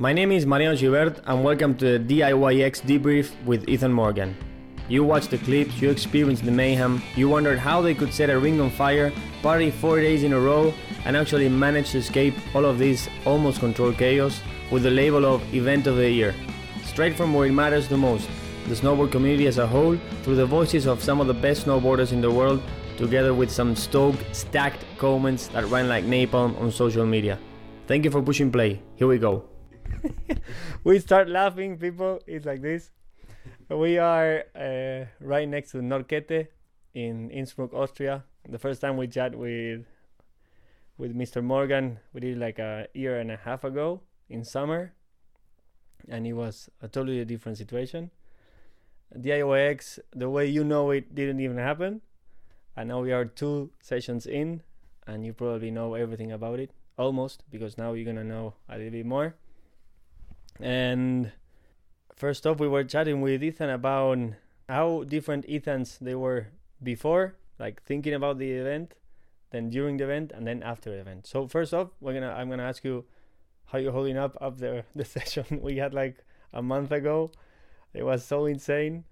My name is Mariano Givert and welcome to the DIYX debrief with Ethan Morgan. You watched the clips, you experienced the mayhem, you wondered how they could set a ring on fire, party four days in a row, and actually manage to escape all of this almost controlled chaos with the label of Event of the Year. Straight from where it matters the most, the snowboard community as a whole, through the voices of some of the best snowboarders in the world, together with some stoked, stacked comments that ran like napalm on social media. Thank you for pushing play. Here we go. we start laughing, people. It's like this. We are uh, right next to Nordkette in Innsbruck, Austria. The first time we chat with with Mr. Morgan, we did like a year and a half ago in summer, and it was a totally different situation. DIYX, the way you know it, didn't even happen, and now we are two sessions in, and you probably know everything about it almost because now you're gonna know a little bit more. And first off, we were chatting with Ethan about how different Ethans they were before, like thinking about the event, then during the event, and then after the event. So first off, we're gonna I'm gonna ask you how you're holding up after the session we had like a month ago. It was so insane.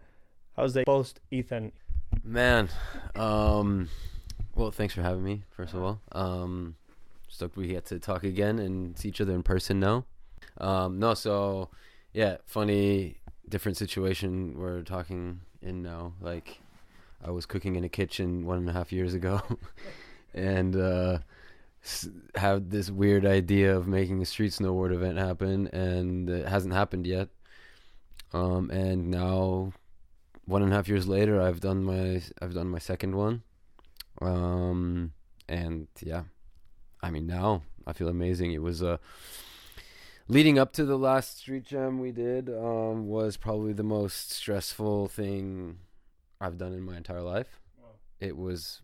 How's the post Ethan? Man, um, well, thanks for having me. First of all, um, stoked we get to talk again and see each other in person now. Um, no, so yeah, funny, different situation we're talking in now. Like, I was cooking in a kitchen one and a half years ago, and uh, had this weird idea of making a street snowboard event happen, and it hasn't happened yet. Um, and now, one and a half years later, I've done my I've done my second one. Um, and yeah, I mean now I feel amazing. It was a uh, leading up to the last street jam we did um, was probably the most stressful thing I've done in my entire life. Wow. It was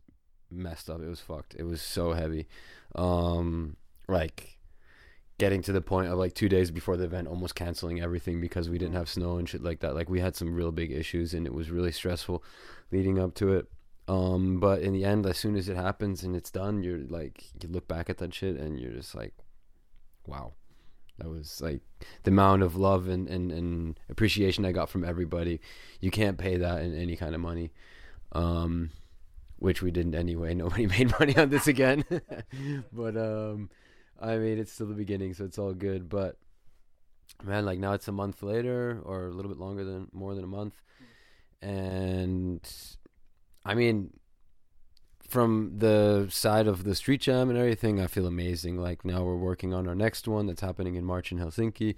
messed up. It was fucked. It was so heavy. Um, like getting to the point of like two days before the event, almost canceling everything because we didn't have snow and shit like that. Like we had some real big issues, and it was really stressful leading up to it. Um, but in the end, as soon as it happens and it's done, you're like, you look back at that shit and you're just like, wow that was like the amount of love and, and, and appreciation I got from everybody. You can't pay that in any kind of money. Um, which we didn't anyway. Nobody made money on this again. but um, I mean, it's still the beginning, so it's all good. But man, like now it's a month later, or a little bit longer than more than a month, and I mean, from the side of the street jam and everything, I feel amazing. Like now we're working on our next one that's happening in March in Helsinki.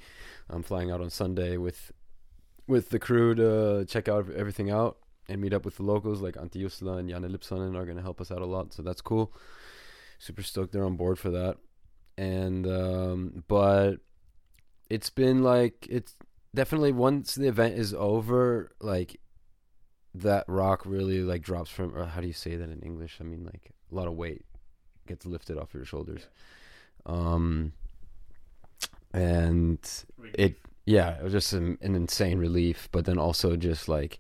I'm flying out on Sunday with with the crew to check out everything out and meet up with the locals like Antti Jussila and Janne Lipsonen are going to help us out a lot. So that's cool. Super stoked they're on board for that. And um, but it's been like it's definitely once the event is over, like that rock really like drops from or how do you say that in english? I mean like a lot of weight gets lifted off your shoulders. Um and it yeah it was just an, an insane relief but then also just like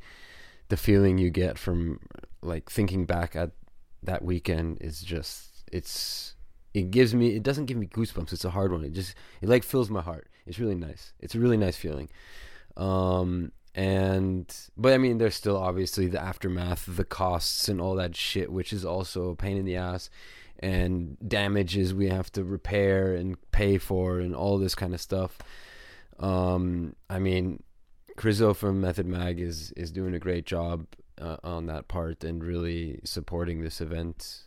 the feeling you get from like thinking back at that weekend is just it's it gives me it doesn't give me goosebumps. It's a hard one. It just it like fills my heart. It's really nice. It's a really nice feeling. Um and but I mean, there's still obviously the aftermath, the costs, and all that shit, which is also a pain in the ass, and damages we have to repair and pay for, and all this kind of stuff. Um, I mean, Chriso from Method Mag is is doing a great job uh, on that part and really supporting this event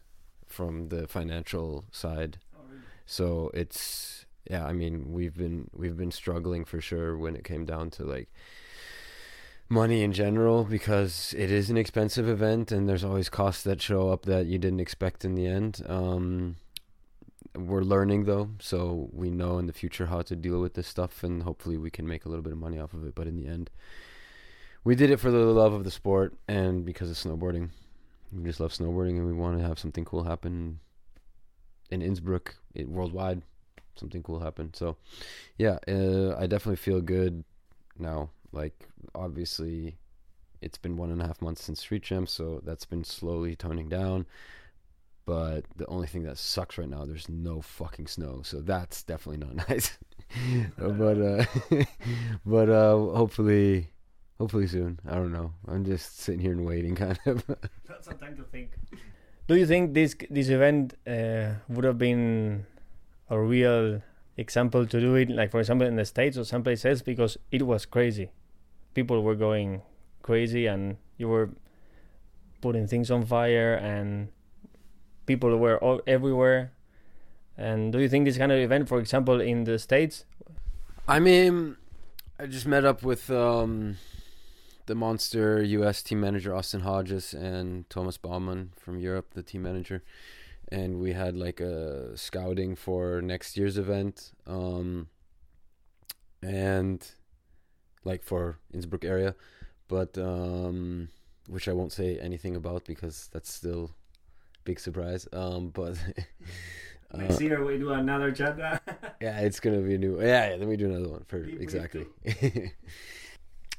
from the financial side. So it's yeah, I mean, we've been we've been struggling for sure when it came down to like money in general because it is an expensive event and there's always costs that show up that you didn't expect in the end. Um, we're learning though, so we know in the future how to deal with this stuff and hopefully we can make a little bit of money off of it. But in the end, we did it for the love of the sport and because of snowboarding. We just love snowboarding and we want to have something cool happen in Innsbruck, it, worldwide. Something cool happen. So, yeah, uh, I definitely feel good now like obviously it's been one and a half months since Street Jam, so that's been slowly toning down. But the only thing that sucks right now, there's no fucking snow, so that's definitely not nice. but uh, but uh, hopefully, hopefully soon. I don't know. I'm just sitting here and waiting, kind of. Got some time to think. Do you think this this event uh, would have been a real example to do it, like for example in the states or someplace else, because it was crazy. People were going crazy, and you were putting things on fire, and people were all everywhere. And do you think this kind of event, for example, in the states? I mean, I just met up with um, the Monster U.S. team manager Austin Hodges and Thomas Baumann from Europe, the team manager, and we had like a scouting for next year's event, um, and like for Innsbruck area, but um, which I won't say anything about because that's still big surprise. Um, but next year we do another chat. yeah, it's gonna be a new. Yeah, yeah. Then we do another one for exactly.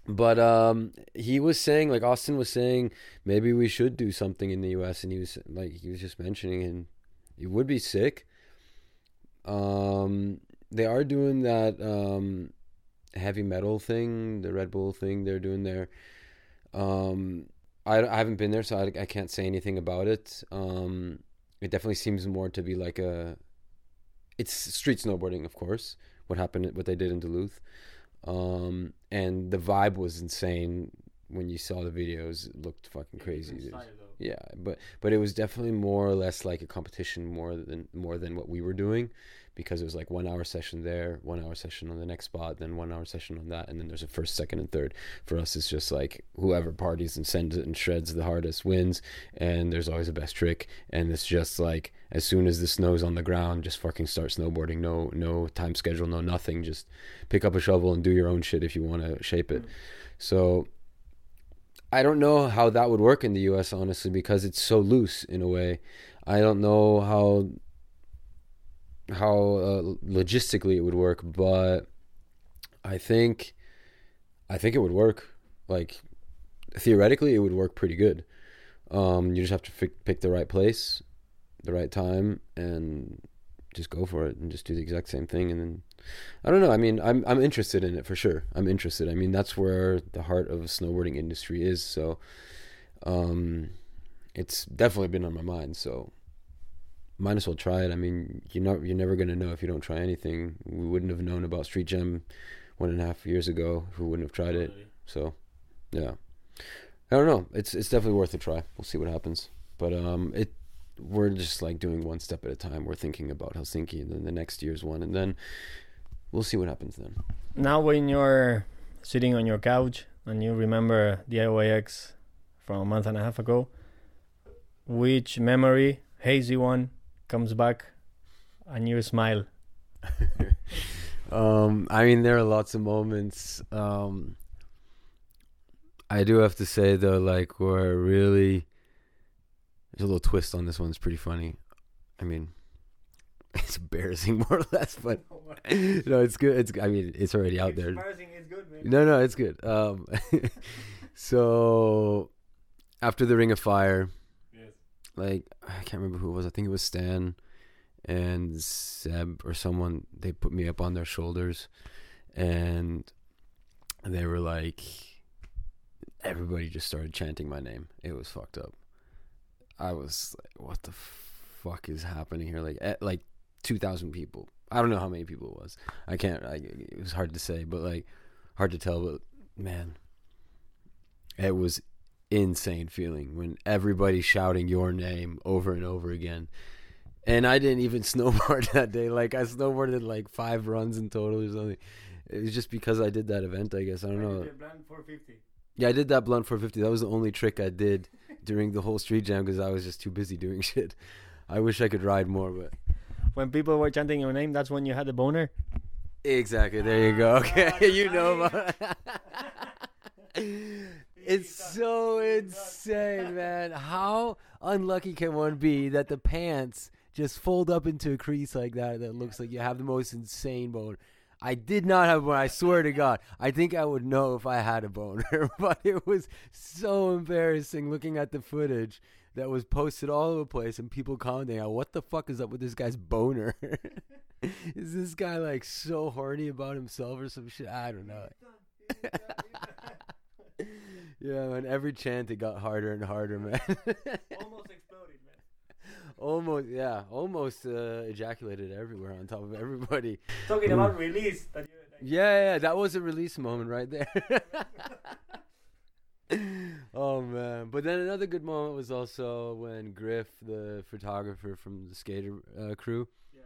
but um, he was saying, like Austin was saying, maybe we should do something in the U.S. And he was like, he was just mentioning, and it would be sick. Um, they are doing that um heavy metal thing, the Red Bull thing. They're doing there. Um, I, I haven't been there, so I, I can't say anything about it. Um, it definitely seems more to be like a. It's street snowboarding, of course. What happened? What they did in Duluth, um, and the vibe was insane when you saw the videos. It looked fucking crazy. Yeah, but but it was definitely more or less like a competition more than more than what we were doing because it was like one hour session there, one hour session on the next spot, then one hour session on that, and then there's a first, second, and third. For us, it's just like whoever parties and sends it and shreds the hardest wins, and there's always a best trick, and it's just like as soon as the snow's on the ground, just fucking start snowboarding. No, no time schedule, no nothing. Just pick up a shovel and do your own shit if you want to shape it. So I don't know how that would work in the US honestly because it's so loose in a way. I don't know how how uh, logistically it would work, but I think I think it would work. Like theoretically, it would work pretty good. Um, you just have to f- pick the right place, the right time, and just go for it and just do the exact same thing. And then I don't know. I mean, I'm I'm interested in it for sure. I'm interested. I mean, that's where the heart of the snowboarding industry is. So, um, it's definitely been on my mind. So might as well try it. I mean, you're not you're never gonna know if you don't try anything. We wouldn't have known about Street Jam one and a half years ago if we wouldn't have tried it. So, yeah, I don't know. It's it's definitely worth a try. We'll see what happens. But um, it we're just like doing one step at a time. We're thinking about Helsinki and then the next year's one, and then we'll see what happens then. Now, when you're sitting on your couch and you remember the IYX from a month and a half ago, which memory, hazy one, comes back and you smile? um, I mean, there are lots of moments. Um, I do have to say though, like where really there's a little twist on this one. It's pretty funny. I mean, it's embarrassing more or less, but no, it's good. It's I mean, it's already out there. Embarrassing, it's good. Man. No, no, it's good. Um, so after the Ring of Fire, like I can't remember who it was. I think it was Stan and Seb or someone. They put me up on their shoulders, and they were like, everybody just started chanting my name. It was fucked up. I was like, what the fuck is happening here? Like, at, like two thousand people. I don't know how many people it was. I can't. It was hard to say, but like hard to tell. But man, it was insane feeling when everybody's shouting your name over and over again. And I didn't even snowboard that day. Like I snowboarded like five runs in total or something. It was just because I did that event, I guess. I don't know. Yeah, I did that blunt 450. That was the only trick I did during the whole street jam because I was just too busy doing shit. I wish I could ride more, but when people were chanting your name, that's when you had the boner. Exactly. There you go. Okay, you know. It's so insane, man. How unlucky can one be that the pants just fold up into a crease like that that looks like you have the most insane boner? I did not have one. I swear to God. I think I would know if I had a boner, but it was so embarrassing looking at the footage. that was posted all over the place and people commenting on what the fuck is up with this guy's boner? is this guy like so horny about himself or some shit? I don't know. Yeah, and every chant it got harder and harder, man. Almost exploded, man. almost, yeah, almost uh, ejaculated everywhere on top of everybody. Talking about release, that you, Yeah, yeah, that was a release moment right there. oh man! But then another good moment was also when Griff, the photographer from the skater uh, crew, Yeah.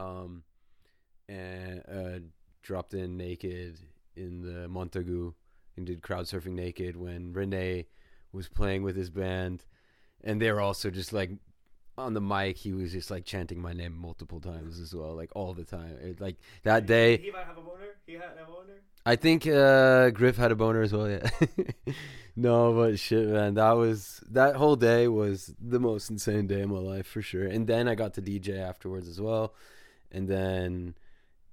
um, and uh, dropped in naked in the Montagu and did crowd surfing naked when Renee was playing with his band, and they were also just like on the mic. He was just like chanting my name multiple times as well, like all the time. It, like that day. He might have a boner. He had a boner. I think uh, Griff had a boner as well. Yeah. no, but shit, man, that was that whole day was the most insane day of my life for sure. And then I got to DJ afterwards as well, and then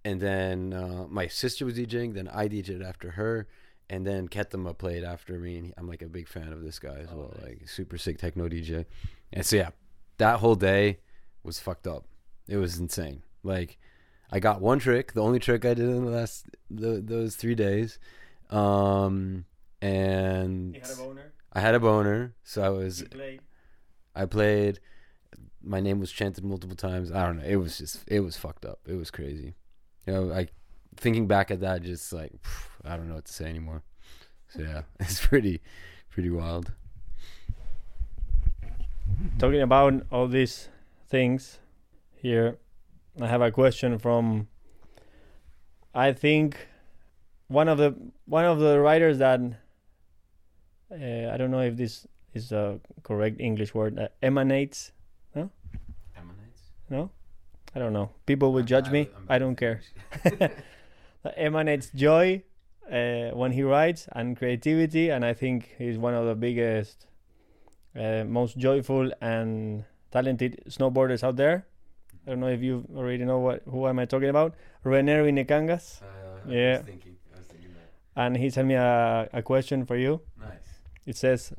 and then uh, my sister was DJing. Then I DJed after her, and then Ketama played after me. And I'm like a big fan of this guy as Oh, well, nice. like super sick techno DJ. And so yeah, that whole day was fucked up. It was insane. Like I got one trick, the only trick I did in the last the, those three days, um, and had a boner. I had a boner. So I was played. I played. My name was chanted multiple times. I don't know. It was just it was fucked up. It was crazy. You know, like thinking back at that, just like phew, I don't know what to say anymore. So yeah, it's pretty pretty wild. Talking about all these things here, I have a question from. I think one of the one of the writers that uh, I don't know if this is a correct English word uh, emanates. No, Emanates. No. I don't know. People will judge me. I don't care. that emanates joy uh, when he writes and creativity, and I think he's one of the biggest, uh, most joyful and talented snowboarders out there. I don't know if you already know what who am I talking about. René Rinnekangas, Yeah. was thinking, I was thinking and he sent me a, a question for you. Nice. It says,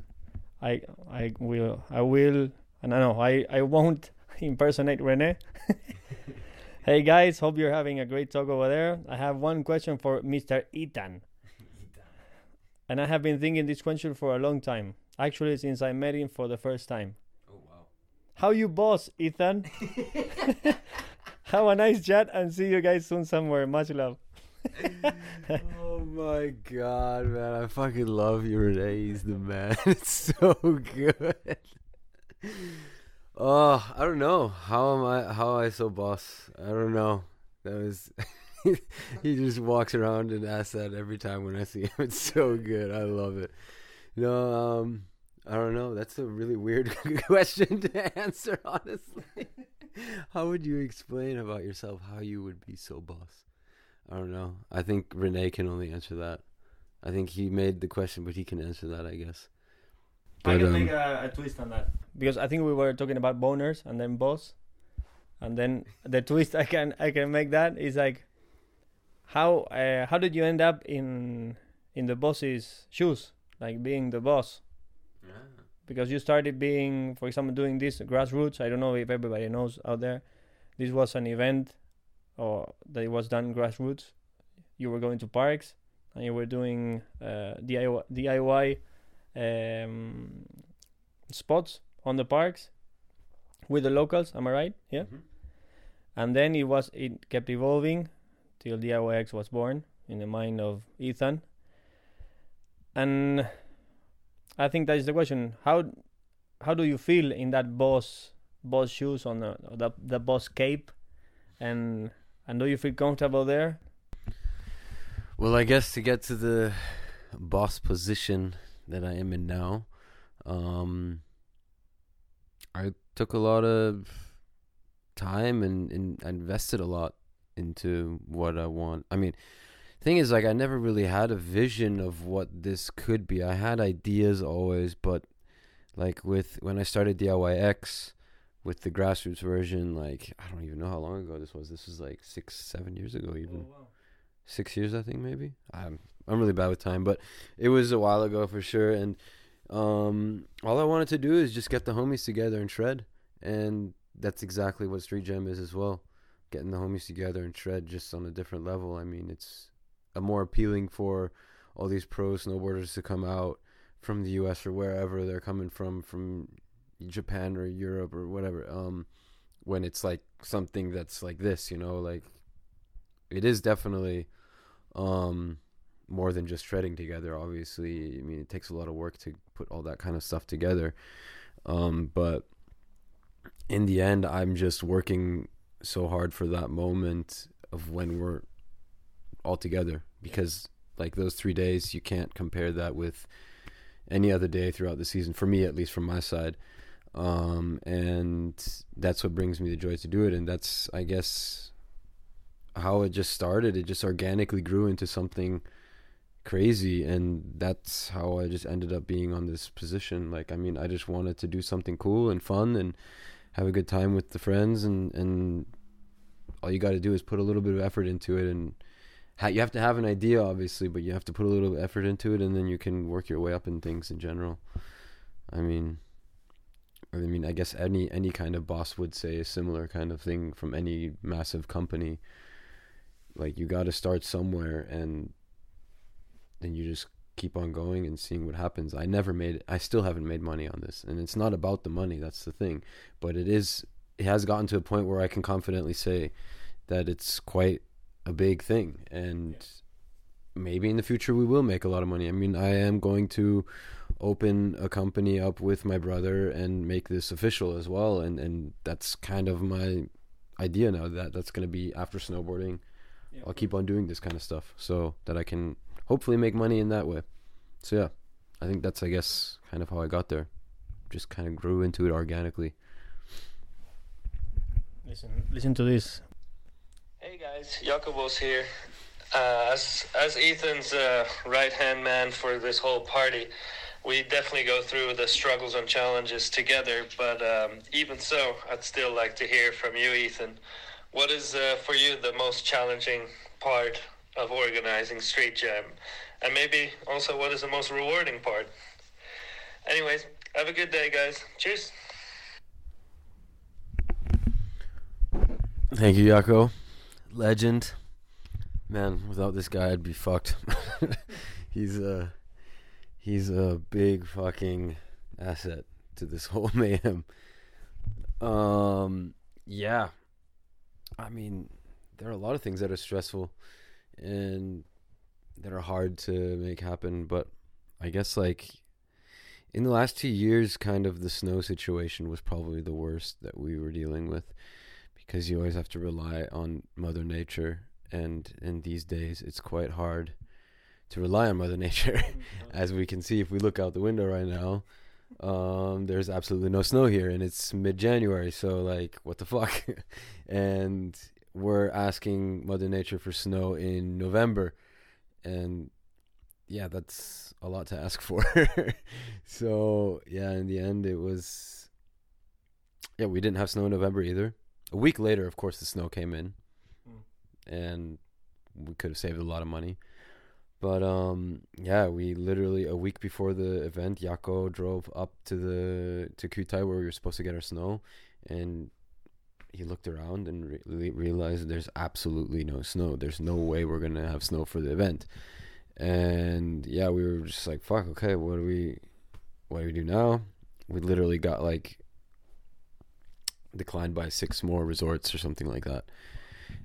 "I I will I will and I know I I won't impersonate Rene." hey guys, hope you're having a great talk over there. I have one question for Mr. Ethan, and I have been thinking this question for a long time. Actually, since I met him for the first time. Oh wow. How you boss, Ethan? have a nice chat and see you guys soon somewhere. Much love. oh my god, man! I fucking love you, Renee. He's the man. It's so good. Oh, I don't know. How am I? How am I so boss? I don't know. That was. he just walks around and asks that every time when I see him. It's so good. I love it. No, um, I don't know. That's a really weird question to answer. Honestly, how would you explain about yourself how you would be so boss? I don't know. I think Renee can only answer that. I think he made the question, but he can answer that, I guess. I But, can um, make a, a twist on that. Because I think we were talking about boners and then boss, and then the twist I can I can make that is like how uh, how did you end up in in the boss's shoes? Like being the boss. Because you started being for example doing this grassroots. I don't know if everybody knows out there. This was an event or that it was done grassroots. You were going to parks and you were doing uh, DIY, DIY um, spots on the parks with the locals. Am I right? Yeah. Mhm. And then it was it kept evolving till DIYX was born in the mind of Ethan. And I think that is the question: how how do you feel in that boss boss shoes on the the, the boss cape, and and do you feel comfortable there? Well, I guess to get to the boss position that I am in now, um, I took a lot of time and, and invested a lot into what I want. I mean, thing is, like, I never really had a vision of what this could be. I had ideas always, but like with when I started DIYX with the grassroots version, like I don't even know how long ago this was. This was like six, seven years ago, even six years, I think maybe. I'm I'm really bad with time, but it was a while ago for sure. And um, all I wanted to do is just get the homies together and shred, and that's exactly what Street Jam is as well. Getting the homies together and shred just on a different level. I mean, it's a more appealing for all these pro snowboarders to come out from the U.S. or wherever they're coming from, from Japan or Europe or whatever. Um, when it's like something that's like this, you know, like it is definitely um more than just shredding together obviously. I mean it takes a lot of work to put all that kind of stuff together. Um but in the end i'm just working so hard for that moment of when we're all together because like those 3 days you can't compare that with any other day throughout the season for me at least from my side. Um and that's what brings me the joy to do it. And that's i guess how it just started. It just organically grew into something crazy and that's how I just ended up being on this position. Like I mean I just wanted to do something cool and fun and have a good time with the friends and and all you got to do is put a little bit of effort into it and ha- you have to have an idea obviously but you have to put a little effort into it and then you can work your way up in things in general. I mean I mean I guess any any kind of boss would say a similar kind of thing from any massive company. Like you got to start somewhere and then you just keep on going and seeing what happens. I never made I still haven't made money on this. And it's not about the money, that's the thing. But it is it has gotten to a point where I can confidently say that it's quite a big thing and yeah. maybe in the future we will make a lot of money. I mean, I am going to open a company up with my brother and make this official as well and and that's kind of my idea now that that's going to be after snowboarding. Yeah. I'll keep on doing this kind of stuff so that I can hopefully make money in that way. So yeah, I think that's I guess kind of how I got there. Just kind of grew into it organically. Listen, listen to this. Hey guys, Jakobos here. Uh, as as Ethan's uh, right hand man for this whole party, we definitely go through the struggles and challenges together. But um, even so, I'd still like to hear from you, Ethan. What is uh, for you the most challenging part of organizing Street Jam? And maybe also what is the most rewarding part? Anyways, have a good day, guys. Cheers. Thank you, Yako. Legend. Man, without this guy, I'd be fucked. he's a he's a big fucking asset to this whole mayhem. Um, yeah. I mean, there are a lot of things that are stressful and that are hard to make happen. But I guess like in the last two years, kind of the snow situation was probably the worst that we were dealing with because you always have to rely on Mother Nature, and in these days, it's quite hard to rely on Mother Nature, as we can see if we look out the window right now. Um, there's absolutely no snow here, and it's mid-January, so like, what the fuck? and we're asking Mother Nature for snow in November, and yeah, that's a lot to ask for. so yeah, in the end, it was yeah, we didn't have snow in November either. A week later, of course, the snow came in, mm. and we could have saved a lot of money. But um, yeah, we literally a week before the event, Yako drove up to the to Kühtai where we were supposed to get our snow, and he looked around and re- realized there's absolutely no snow. There's no way we're gonna have snow for the event. And yeah, we were just like, "Fuck, okay, what do we, what do we do now?" We literally got like declined by six more resorts or something like that.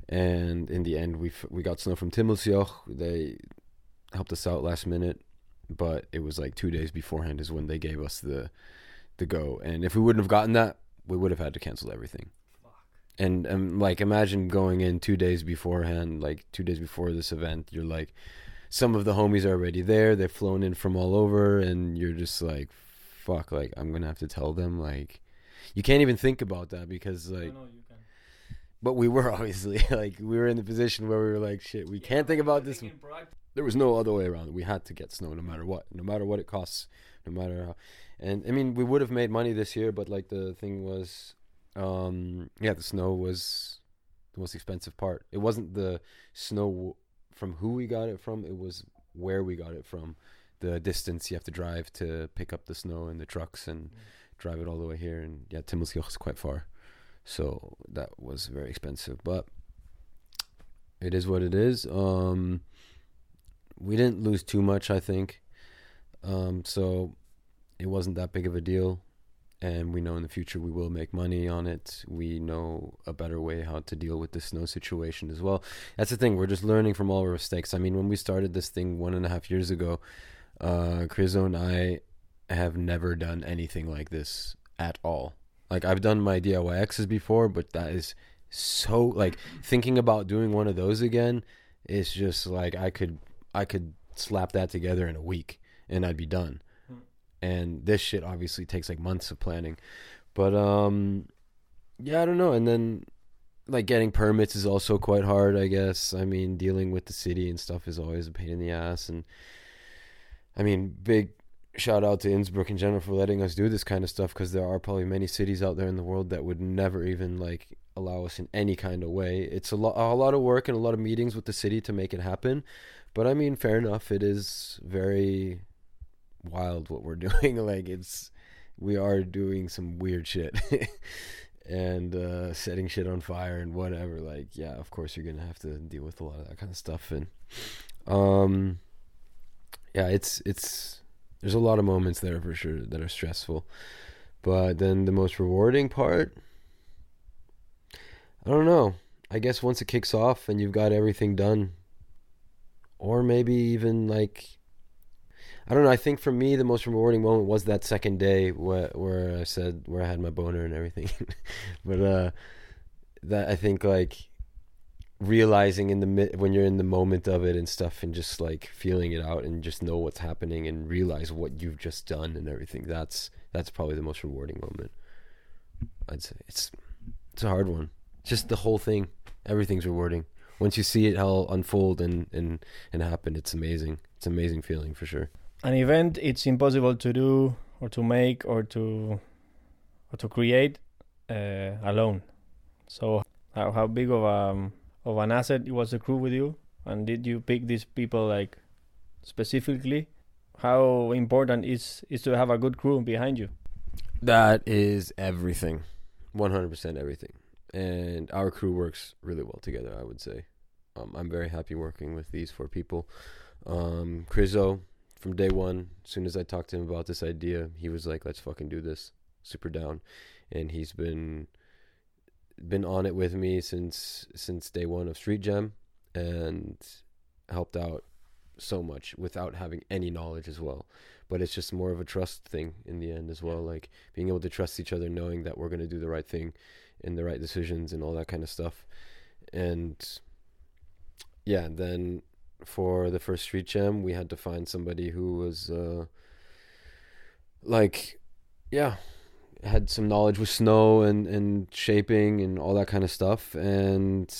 And in the end, we f- we got snow from Timmelsjoch. They helped us out last minute, but it was like two days beforehand is when they gave us the the go. And if we wouldn't have gotten that, we would have had to cancel everything and um, like imagine going in two days beforehand like two days before this event you're like some of the homies are already there they've flown in from all over and you're just like fuck like i'm gonna have to tell them like you can't even think about that because like no, no, but we were obviously like we were in the position where we were like shit we yeah, can't think about this there was no other way around. We had to get snow no matter what no matter what it costs no matter how. And i mean we would have made money this year but like the thing was um, yeah, the snow was the most expensive part. It wasn't the snow from who we got it from; it was where we got it from the distance you have to drive to pick up the snow in the trucks and drive it all the way here. And yeah, Timmelsjoch is quite far, so that was very expensive. But it is what it is. Um, we didn't lose too much, I think. Um, so it wasn't that big of a deal. And we know in the future we will make money on it. We know a better way how to deal with the snow situation as well. That's the thing. We're just learning from all our mistakes. I mean, when we started this thing one and a half years ago, uh, Krizo and I have never done anything like this at all. Like I've done my DIYXs before, but that is so like thinking about doing one of those again. It's just like I could I could slap that together in a week and I'd be done. And this shit obviously takes like months of planning. But um yeah, I don't know. And then like getting permits is also quite hard, I guess. I mean, dealing with the city and stuff is always a pain in the ass and I mean, big shout out to Innsbruck in general for letting us do this kind of stuff because there are probably many cities out there in the world that would never even like allow us in any kind of way. It's a lot a lot of work and a lot of meetings with the city to make it happen. But I mean, fair enough. It is very wild what we're doing. like it's we are doing some weird shit. and uh, setting shit on fire and whatever like yeah of course you're gonna have to deal with a lot of that kind of stuff and um yeah it's it's there's a lot of moments there for sure that are stressful but then the most rewarding part i don't know i guess once it kicks off and you've got everything done or maybe even like I don't know. I think for me, the most rewarding moment was that second day where where I said where I had my boner and everything. but uh, that I think like realizing in the when you're in the moment of it and stuff, and just like feeling it out and just know what's happening and realize what you've just done and everything. That's that's probably the most rewarding moment. I'd say it's it's a hard one. Just the whole thing, everything's rewarding. Once you see it all unfold and and and happen, it's amazing. It's an amazing feeling for sure an event it's impossible to do or to make or to or to create uh, alone. So how, how big of um, of an asset was the crew with you, and did you pick these people like specifically? How important is is to have a good crew behind you? That is everything, one hundred percent everything, and our crew works really well together. I would say, um, I'm very happy working with these four people. Um, Krizo, from day one, as soon as I talked to him about this idea, he was like, "Let's fucking do this." Super down, and he's been been on it with me since since day one of Street Jam, and helped out so much without having any knowledge as well. But it's just more of a trust thing in the end as well, like being able to trust each other, knowing that we're gonna do the right thing, and the right decisions and all that kind of stuff, and yeah, then for the first street jam, we had to find somebody who was uh, like, yeah, had some knowledge with snow and, and shaping and all that kind of stuff. And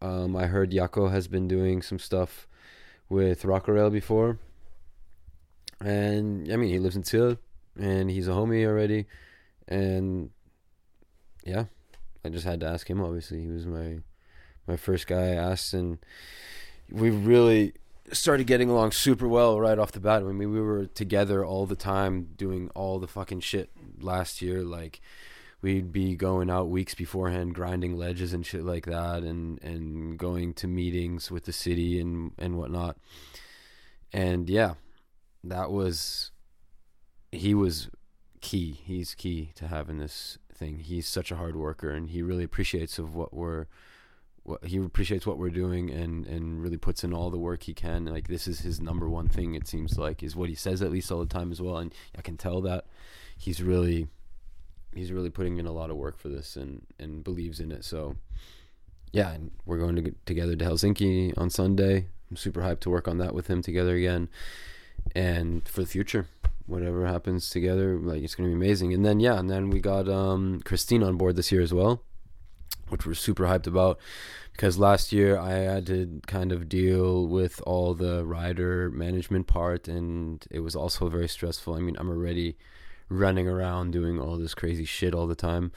um, I heard Yako has been doing some stuff with Rockerel before. And I mean, he lives in Til and he's a homie already. And yeah, I just had to ask him. Obviously, he was my my first guy I asked, and we really started getting along super well right off the bat. I mean, we were together all the time doing all the fucking shit last year. Like, we'd be going out weeks beforehand, grinding ledges and shit like that, and and going to meetings with the city and and whatnot. And yeah, that was he was key. He's key to having this thing. He's such a hard worker, and he really appreciates of what we're he appreciates what we're doing and and really puts in all the work he can. Like this is his number one thing it seems like is what he says at least all the time as well. And i can tell that he's really he's really putting in a lot of work for this and and believes in it. So yeah and we're going to get together to helsinki on sunday. I'm super hyped to work on that with him together again. And for the future whatever happens together like it's going to be amazing. And then yeah and then we got um christine on board this year as well which we're super hyped about because last year I had to kind of deal with all the rider management part and it was also very stressful. I mean, I'm already running around doing all this crazy shit all the time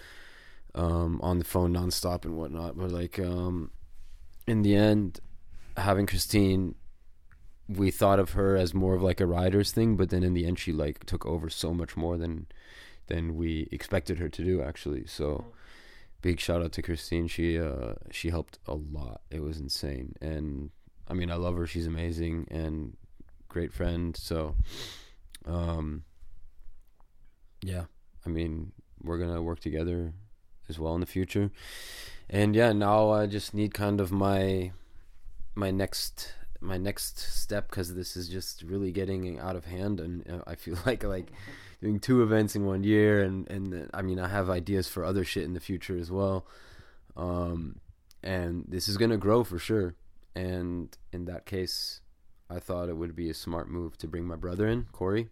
um, on the phone nonstop and whatnot. But like um, in the end, having Christine we thought of her as more of like a rider's thing, but then in the end she like took over so much more than than we expected her to do actually. So big shout out to Christine. She uh she helped a lot. It was insane. And I mean I love her. She's amazing and great friend. So um yeah, I mean we're gonna work together as well in the future. And yeah, now I just need kind of my my next my next step because this is just really getting out of hand and uh, i feel like like doing two events in one year and and i mean i have ideas for other shit in the future as well. Um and this is gonna grow for sure. And in that case i thought it would be a smart move to bring my brother in corey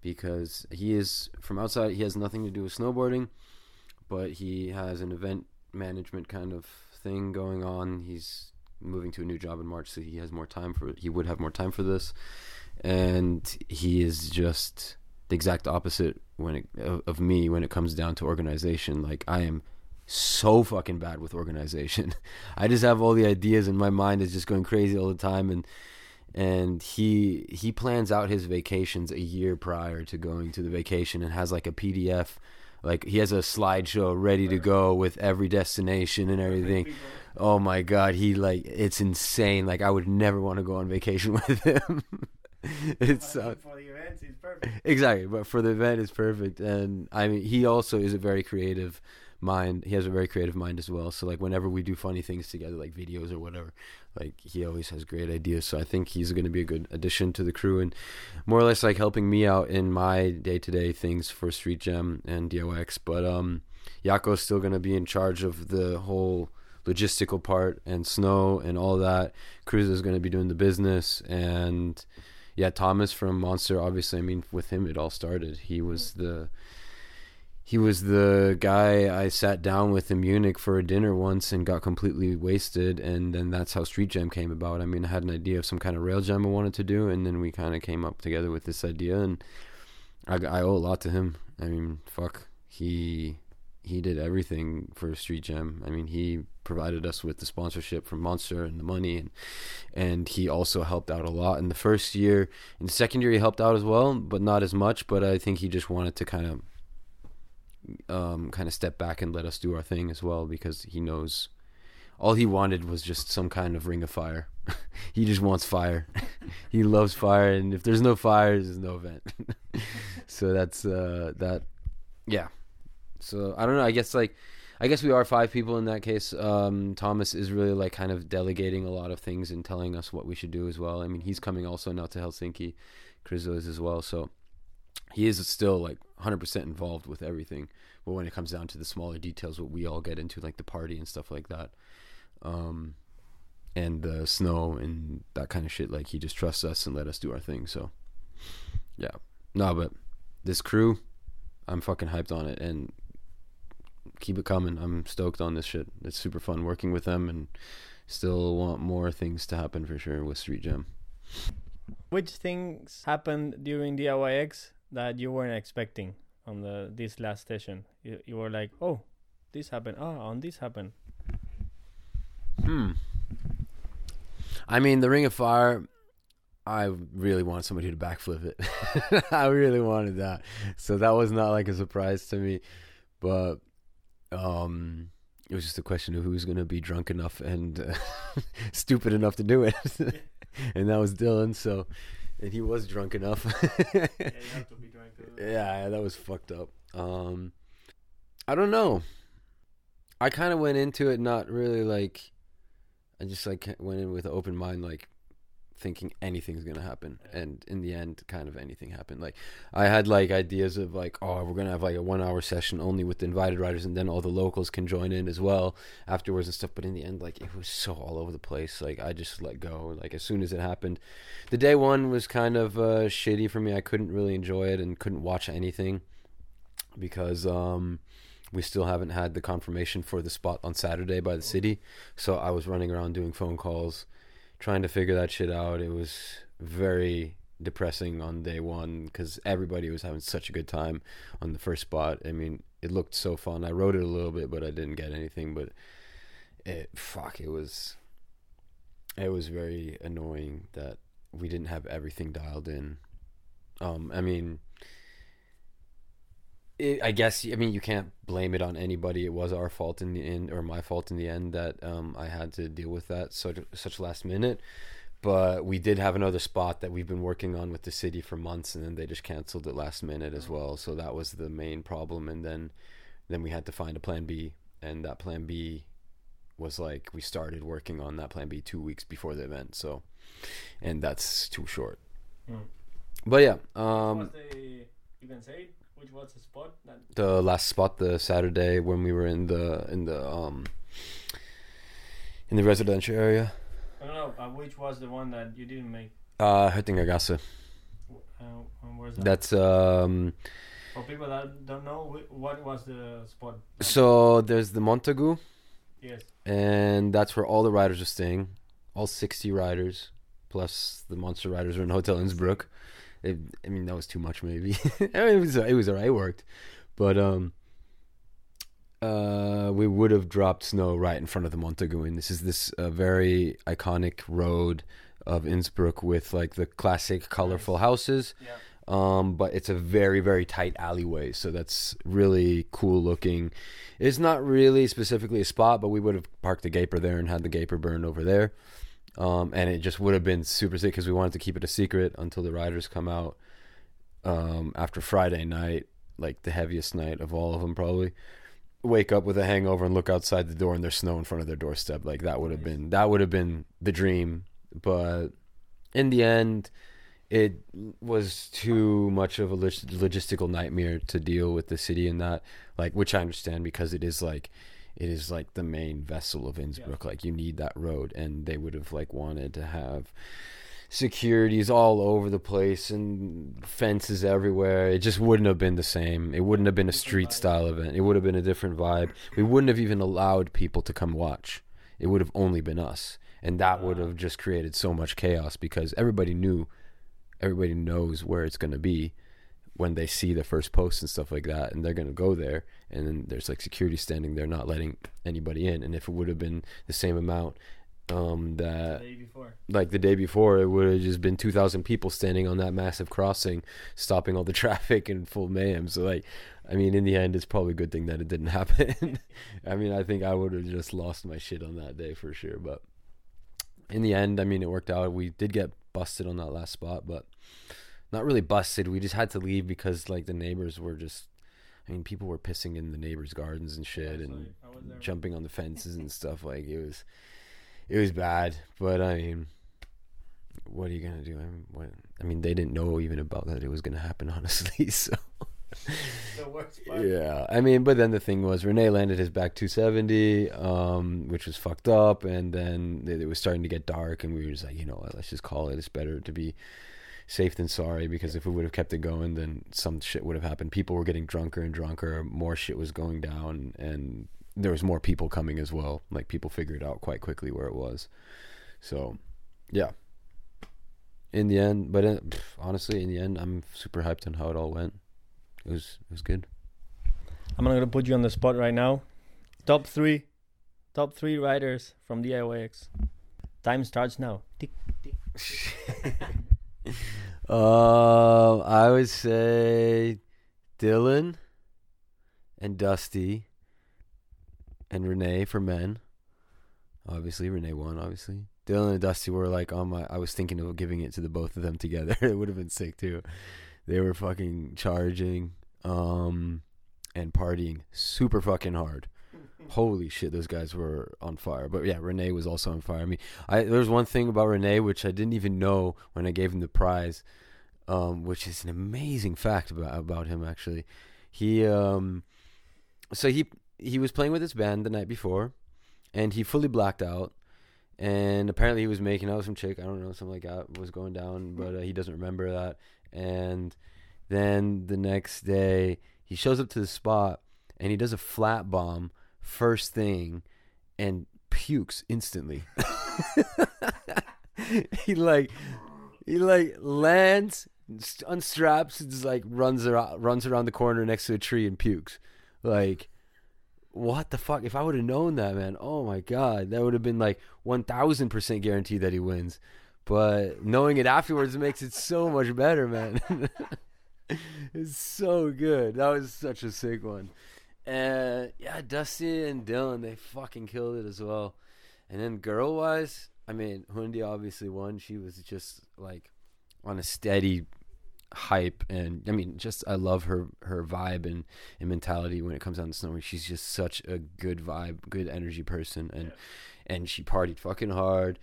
because he is from outside he has nothing to do with snowboarding but he has an event management kind of thing going on. He's moving to a new job in March, so he has more time for he would have more time for this, and he is just the exact opposite when it of, of me when it comes down to organization. Like I am so fucking bad with organization. I just have all the ideas and my mind is just going crazy all the time and and he he plans out his vacations a year prior to going to the vacation and has like a PDF like he has a slideshow ready to go with every destination and everything oh my god, he like it's insane. Like I would never want to go on vacation with him. it's uh, for the event, perfect. Exactly, but for the event, it's perfect. And I mean, he also is a very creative mind. He has a very creative mind as well. So like whenever we do funny things together, like videos or whatever, like he always has great ideas. So I think he's going to be a good addition to the crew and more or less like helping me out in my day to day things for Street Jam and DOX. But um, Yako's still going to be in charge of the whole logistical part and snow and all that. Cruz is going to be doing the business and yeah, Thomas from Monster. Obviously, I mean, with him it all started. He was mm-hmm. the he was the guy I sat down with in Munich for a dinner once and got completely wasted, and then that's how Street Jam came about. I mean, I had an idea of some kind of rail jam I wanted to do, and then we kind of came up together with this idea, and I, I owe a lot to him. I mean, fuck, he he did everything for Street Jam. I mean, he provided us with the sponsorship from Monster and the money, and and he also helped out a lot in the first year. In the second year, he helped out as well, but not as much. But I think he just wanted to kind of um, kind of step back and let us do our thing as well because he knows all he wanted was just some kind of ring of fire. he just wants fire. he loves fire, and if there's no fire, there's no event. so that's uh, that. Yeah, so I don't know. I guess like I guess we are five people in that case. Um, Thomas is really like kind of delegating a lot of things and telling us what we should do as well. I mean, he's coming also now to Helsinki. Chris is as well. So he is still like 100% involved with everything. But when it comes down to the smaller details, what we all get into, like the party and stuff like that, um, and the snow and that kind of shit, like he just trusts us and let us do our thing. So yeah, no, but this crew, I'm fucking hyped on it, and keep it coming. I'm stoked on this shit. It's super fun working with them and still want more things to happen for sure with Street Jam. Which things happened during DIYX that you weren't expecting on the this last session? You, you were like, oh, this happened. Oh, on this happened. Hmm. I mean, the Ring of Fire. I really want somebody to backflip it. I really wanted that, so that was not like a surprise to me. But um, it was just a question of who's going to be drunk enough and uh, stupid enough to do it. and that was Dylan. So, and he was drunk enough. yeah, drunk yeah, that was fucked up. Um, I don't know. I kind of went into it not really like. I just like went in with an open mind, like thinking anything's gonna happen. And in the end kind of anything happened. Like i had like ideas of like oh we're gonna have like a one hour session only with the invited riders and then all the locals can join in as well afterwards and stuff. But in the end like it was so all over the place. Like i just let go. Like as soon as it happened the day one was kind of uh, shitty for me. I couldn't really enjoy it and couldn't watch anything because um we still haven't had the confirmation for the spot on Saturday by the city. So I was running around doing phone calls trying to figure that shit out. It was very depressing on day one because everybody was having such a good time on the first spot. I mean, it looked so fun. I wrote it a little bit, but I didn't get anything. But it, fuck, it was, it was very annoying that we didn't have everything dialed in. Um, I mean, it, I guess I mean you can't blame it on anybody. It was our fault in the end, or my fault in the end, that um, I had to deal with that such such last minute. But we did have another spot that we've been working on with the city for months, and then they just canceled it last minute as well. So that was the main problem, and then then we had to find a plan B, and that plan B was like we started working on that plan B two weeks before the event. So, and that's too short. Mm. But yeah, Um, um, the which was the spot that the last spot the Saturday when we were in the in the um in the residential area. I don't know uh, which was the one that you didn't make. Uh Höttingergasse. Uh, where's that? That's um For people that don't know, what was the spot? so there's the Montagu Yes. and that's where all the riders are staying. All 60 riders plus the monster riders are in Hotel Innsbruck. It, I mean that was too much maybe. I mean, it was it was alright, it worked. But um uh, we would have dropped snow right in front of the Montagu. And this is this uh, very iconic road of Innsbruck with like the classic colorful houses. Yeah. Um, but it's a very very tight alleyway, so that's really cool looking. It's not really specifically a spot, but we would have parked the gaper there and had the gaper burned over there. Um, and it just would have been super sick because we wanted to keep it a secret until the riders come out um, after Friday night, like the heaviest night of all of them probably. Wake up with a hangover and look outside the door and there's snow in front of their doorstep. Like that would have been that would have been the dream. But in the end it was too much of a log- logistical nightmare to deal with the city and that like which i understand because it is like it is like the main vessel of innsbruck like you need that road and they would have like wanted to have securities all over the place and fences everywhere. It just wouldn't have been the same. It wouldn't have been a street style event. It would have been a different vibe. We wouldn't have even allowed people to come watch. It would have only been us. And that would have just created so much chaos because everybody knew everybody knows where it's going to be when they see the first post and stuff like that and they're going to go there and then there's like security standing there not letting anybody in. And if it would have been the same amount um The that day before. like the day before it would have just been 2000 people standing on that massive crossing stopping all the traffic in full mayhem. So like i mean in the end it's probably a good thing that it didn't happen. I mean i think i would have just lost my shit on that day for sure but in the end i mean it worked out. We did get busted on that last spot but not really busted. We just had to leave because like the neighbors were just i mean people were pissing in the neighbors gardens and shit Yeah, and sorry, I jumping on the fences and stuff. Like it was it was bad. But i mean what are you gonna do? I mean what i mean they didn't know even about that it was gonna happen honestly so. The worst yeah i mean but then the thing was René landed his back 270 um which was fucked up. And then it, it was starting to get dark and we were just like you know what, let's just call it. It's better to be safe than sorry because if we would have kept it going then some shit would have happened people were getting drunker and drunker more shit was going down and there was more people coming as well like people figured out quite quickly where it was so yeah in the end but uh, pff, honestly in the end i'm super hyped on how it all went it was it was good I'm not gonna put you on the spot right now. Top three, top three riders from DIYX. Time starts now. Tick, tick. Uh, I would say Dylan and Dusty and René for men. Obviously, René won. Obviously, Dylan and Dusty were like on my. I was thinking of giving it to the both of them together. it would have been sick too. They were fucking charging, um, and partying super fucking hard. Holy shit, those guys were on fire. But yeah, René was also on fire. I mean, I there was one thing about René which I didn't even know when I gave him the prize, um, which is an amazing fact about about him actually. He um, so he he was playing with his band the night before, and he fully blacked out. And apparently he was making out with some chick. I don't know, something like that was going down, but uh, he doesn't remember that. And then the next day he shows up to the spot and he does a flat bomb first thing and pukes instantly. he like he like lands, unstraps, and just like runs around, runs around the corner next to a tree and pukes. Like, what the fuck? If I would have known that, man, oh my god, that would have been like one thousand percent guaranteed that he wins. but knowing it afterwards makes it so much better, man. it's so good. That was such a sick one. And yeah, Dusty and Dylan, they fucking killed it as well. And then girl wise, I mean, Hundi obviously won. She was just like on a steady hype and I mean just I love her her vibe and, and mentality when it comes down to snowboarding. She's just such a good vibe, good energy person and yeah. and she partied fucking hard.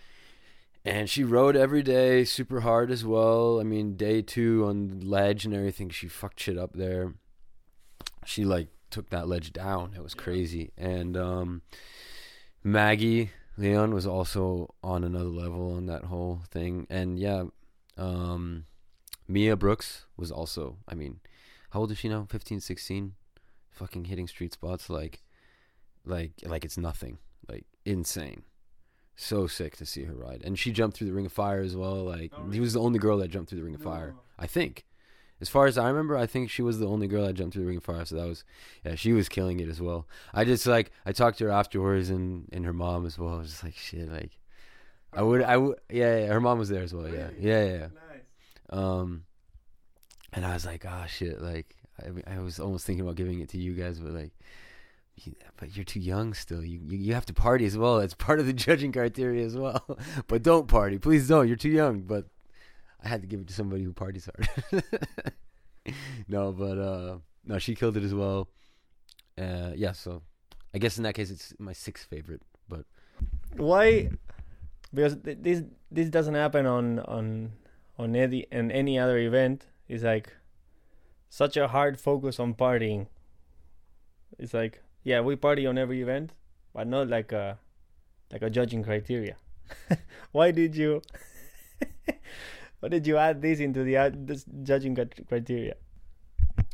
And she rode every day super hard as well. I mean, day two on ledge and everything, she fucked shit up there. She like took that ledge down. It was crazy. And um, Maggie Leon was also on another level on that whole thing. And yeah, um, Mia Brookes was also, I mean, how old is she now? 15, 16? Fucking hitting street spots like like like it's nothing. Like insane. So sick to see her ride. And she jumped through the ring of fire as well. Like oh, really? he was the only girl that jumped through the ring of fire. I think. As far as I remember, I think she was the only girl that jumped through the ring of fire. So that was, yeah, she was killing it as well. I just like I talked to her afterwards and and her mom as well. I was just like shit, like I would I would yeah, yeah her mom was there as well. Yeah, yeah, yeah. Um, and I was like, oh shit, like I, I was almost thinking about giving it to you guys, but like, but you're too young still. You, you you have to party as well. It's part of the judging criteria as well. but don't party, please don't. You're too young. But I had to give it to somebody who parties hard. no, but uh, no, she killed it as well. Uh, yeah, so I guess in that case it's my sixth favorite. But why? Because this this doesn't happen on on on any on any other event It's like such a hard focus on partying. It's like yeah, we party on every event, but not like a like a judging criteria. Why did you? Why did you add this into the uh, this judging criteria?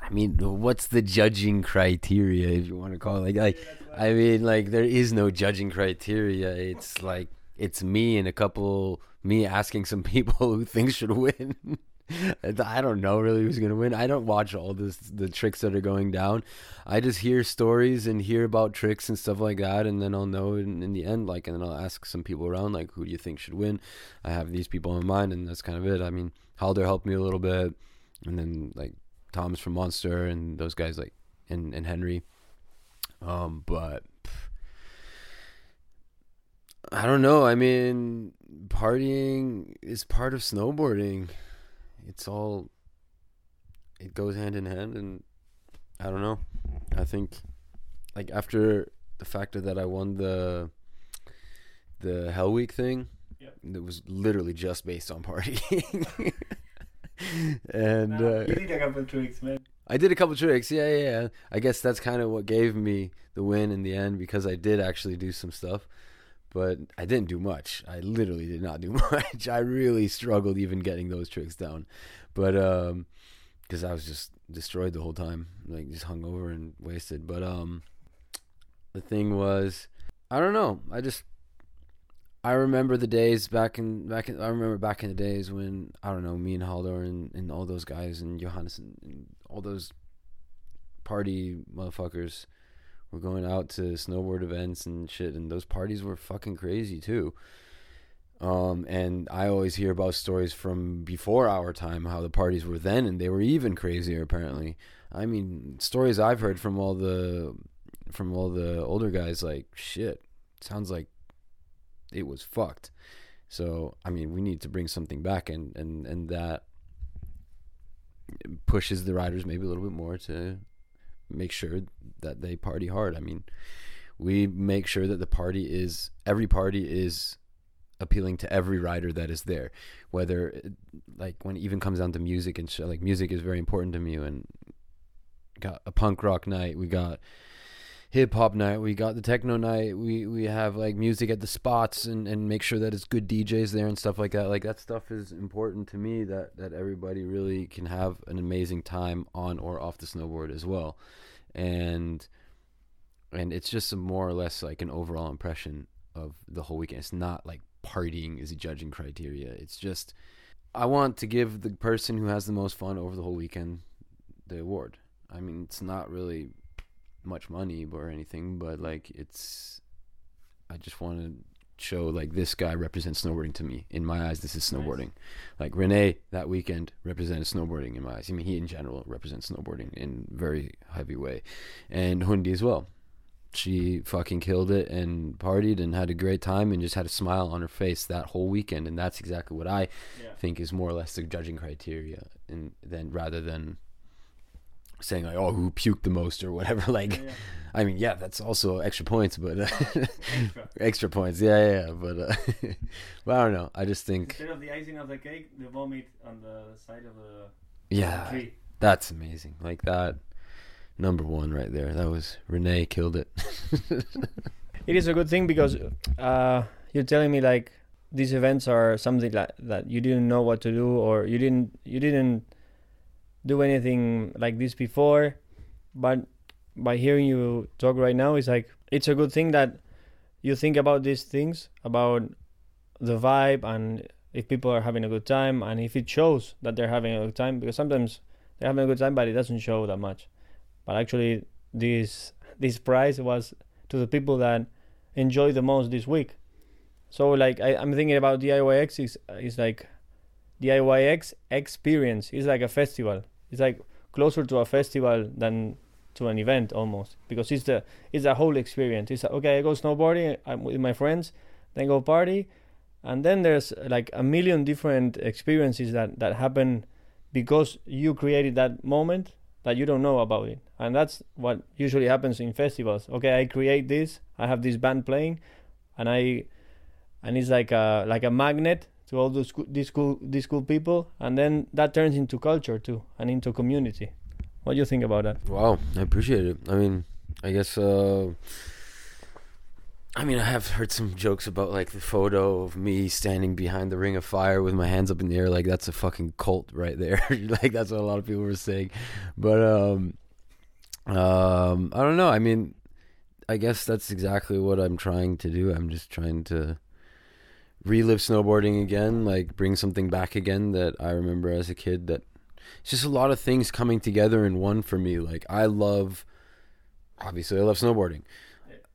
I mean, what's the judging criteria if you want to call it like like I mean like there is no judging criteria. It's like it's me and a couple me asking some people who think should win. I don't know really who's gonna win. I don't watch all this the tricks that are going down. I just hear stories and hear about tricks and stuff like that, and then I'll know in, in the end. Like, and then I'll ask some people around, like, who do you think should win? I have these people in mind, and that's kind of it. I mean, Halldor helped me a little bit, and then like Tom's from Monster and those guys like and and Henry. Um, but I don't know. I mean, partying is part of snowboarding. It's all it goes hand in hand and I don't know. I think like after the factor that I won the the Hell Week thing, yep. it was literally just based on partying. and uh, you did a couple of tricks, man. I did a couple tricks, yeah, yeah. yeah. I guess that's kind of what gave me the win in the end because I did actually do some stuff but I didn't do much. I literally did not do much. I really struggled even getting those tricks down, but um, because I was just destroyed the whole time, like just hung over and wasted. But um, the thing was, I don't know. I just I remember the days back in back in I remember back in the days when I don't know me and Halldor and, and all those guys and Johannes and, and all those party motherfuckers we're going out to snowboard events and shit, and those parties were fucking crazy too. Um, and I always hear about stories from before our time, how the parties were then, and they were even crazier apparently. I mean, stories I've heard from all the from all the older guys, like shit, sounds like it was fucked. So I mean, we need to bring something back, and and and that pushes the riders maybe a little bit more to make sure that they party hard. I mean, we make sure that the party is every party is appealing to every rider that is there. Whether like when it even comes down to music and shit, like music is very important to me. And got a punk rock night, we got hip hop night, we got the techno night, we we have like music at the spots and and make sure that it's good DJs there and stuff like that. Like that stuff is important to me that that everybody really can have an amazing time on or off the snowboard as well. And and it's just more or less like an overall impression of the whole weekend. It's not like partying is a judging criteria. It's just I want to give the person who has the most fun over the whole weekend the award. I mean, it's not really much money or anything, but like it's I just want to show like this guy represents snowboarding to me. In my eyes, this is snowboarding. Like René that weekend represented snowboarding in my eyes. I mean, he in general represents snowboarding in very heavy way, and Hundi as well. She fucking killed it and partied and had a great time and just had a smile on her face that whole weekend. And that's exactly what I Yeah. think is more or less the judging criteria, and then rather than saying like, oh, who puked the most or whatever. Like, Yeah. I mean, yeah, that's also extra points, but Extra. extra points, yeah, yeah. yeah, But, uh, but I don't know. I just think, Instead of the icing of the cake, the vomit on the side of the yeah, tree. that's amazing. Like that, number one right there. That was René killed it. It is a good thing because uh, you're telling me like these events are something like that you didn't know what to do or you didn't you didn't do anything like this before, but by hearing you talk right now, it's like it's a good thing that you think about these things about the vibe and if people are having a good time and if it shows that they're having a good time because sometimes they're having a good time but it doesn't show that much. But actually this this prize was to the people that enjoy the most this week. So like I, i'm thinking about diyx is, is like diyx experience. It's like a festival it's like closer to a festival than to an event almost because it's the it's a whole experience. It's a, okay i go snowboarding I'm with my friends then go party and then there's like a million different experiences that that happen because you created that moment that you don't know about it. And that's what usually happens in festivals. Okay i create this i have this band playing and i and it's like a like a magnet to all those these cool these cool people and then that turns into culture too and into community what do you think about that Wow, I appreciate it. I mean, I guess. uh I mean, I have heard some jokes about like the photo of me standing behind the ring of fire with my hands up in the air. Like that's a fucking cult right there. like that's what a lot of people were saying. But um, um, I don't know. I mean, I guess that's exactly what I'm trying to do. I'm just trying to relive snowboarding again, like bring something back again that I remember as a kid. That it's just a lot of things coming together in one for me. Like I love, obviously, I love snowboarding.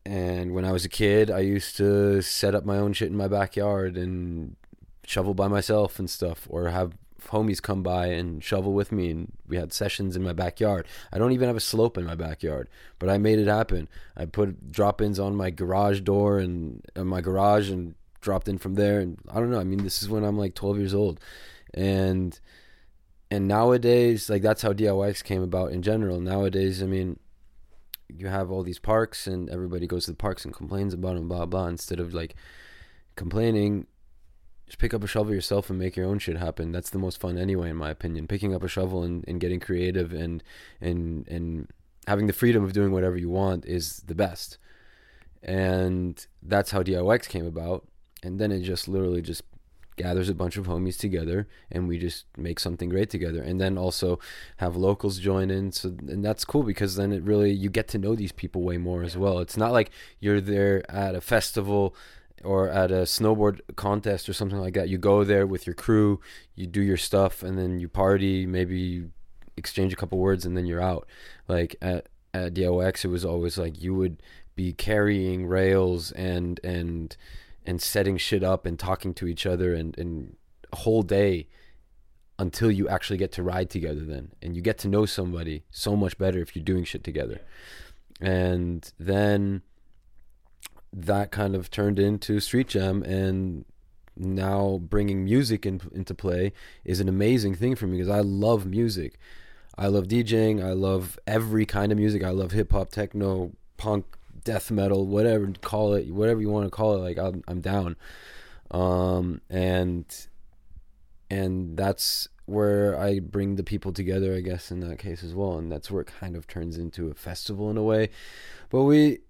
And when I was a kid, I used to set up my own shit in my backyard and shovel by myself and stuff, or have homies come by and shovel with me. And we had sessions in my backyard. I don't even have a slope in my backyard, but I made it happen. I put drop ins on my garage door and in my garage and dropped in from there. And I don't know. I mean, this is when I'm like 12 years old. And and nowadays like that's how DIYX came about in general. Nowadays, I mean, you have all these parks and everybody goes to the parks and complains about them, blah blah. Instead of like complaining, just pick up a shovel yourself and make your own shit happen. That's the most fun anyway, in my opinion. Picking up a shovel and, and getting creative and and and having the freedom of doing whatever you want is the best. And that's how DIYX came about. And then it just literally just gathers a bunch of homies together and we just make something great together. And then also have locals join in. So and that's cool because then it really you get to know these people way more as well. It's not like you're there at a festival or at a snowboard contest or something like that. You go there with your crew you do your stuff and then you party maybe you exchange a couple words and then you're out. Like at at DOX it was always like you would be carrying rails and and and setting shit up and talking to each other and, and a whole day until you actually get to ride together then and you get to know somebody so much better if you're doing shit together and then that kind of turned into street jam and now bringing music in, into play is an amazing thing for me because I love music. I love DJing. I love every kind of music. I love hip hop, techno, punk, death metal, whatever call it, whatever you want to call it. Like I'm, I'm down. Um, and and that's where I bring the people together, I guess, in that case as well. And that's where it kind of turns into a festival in a way. But we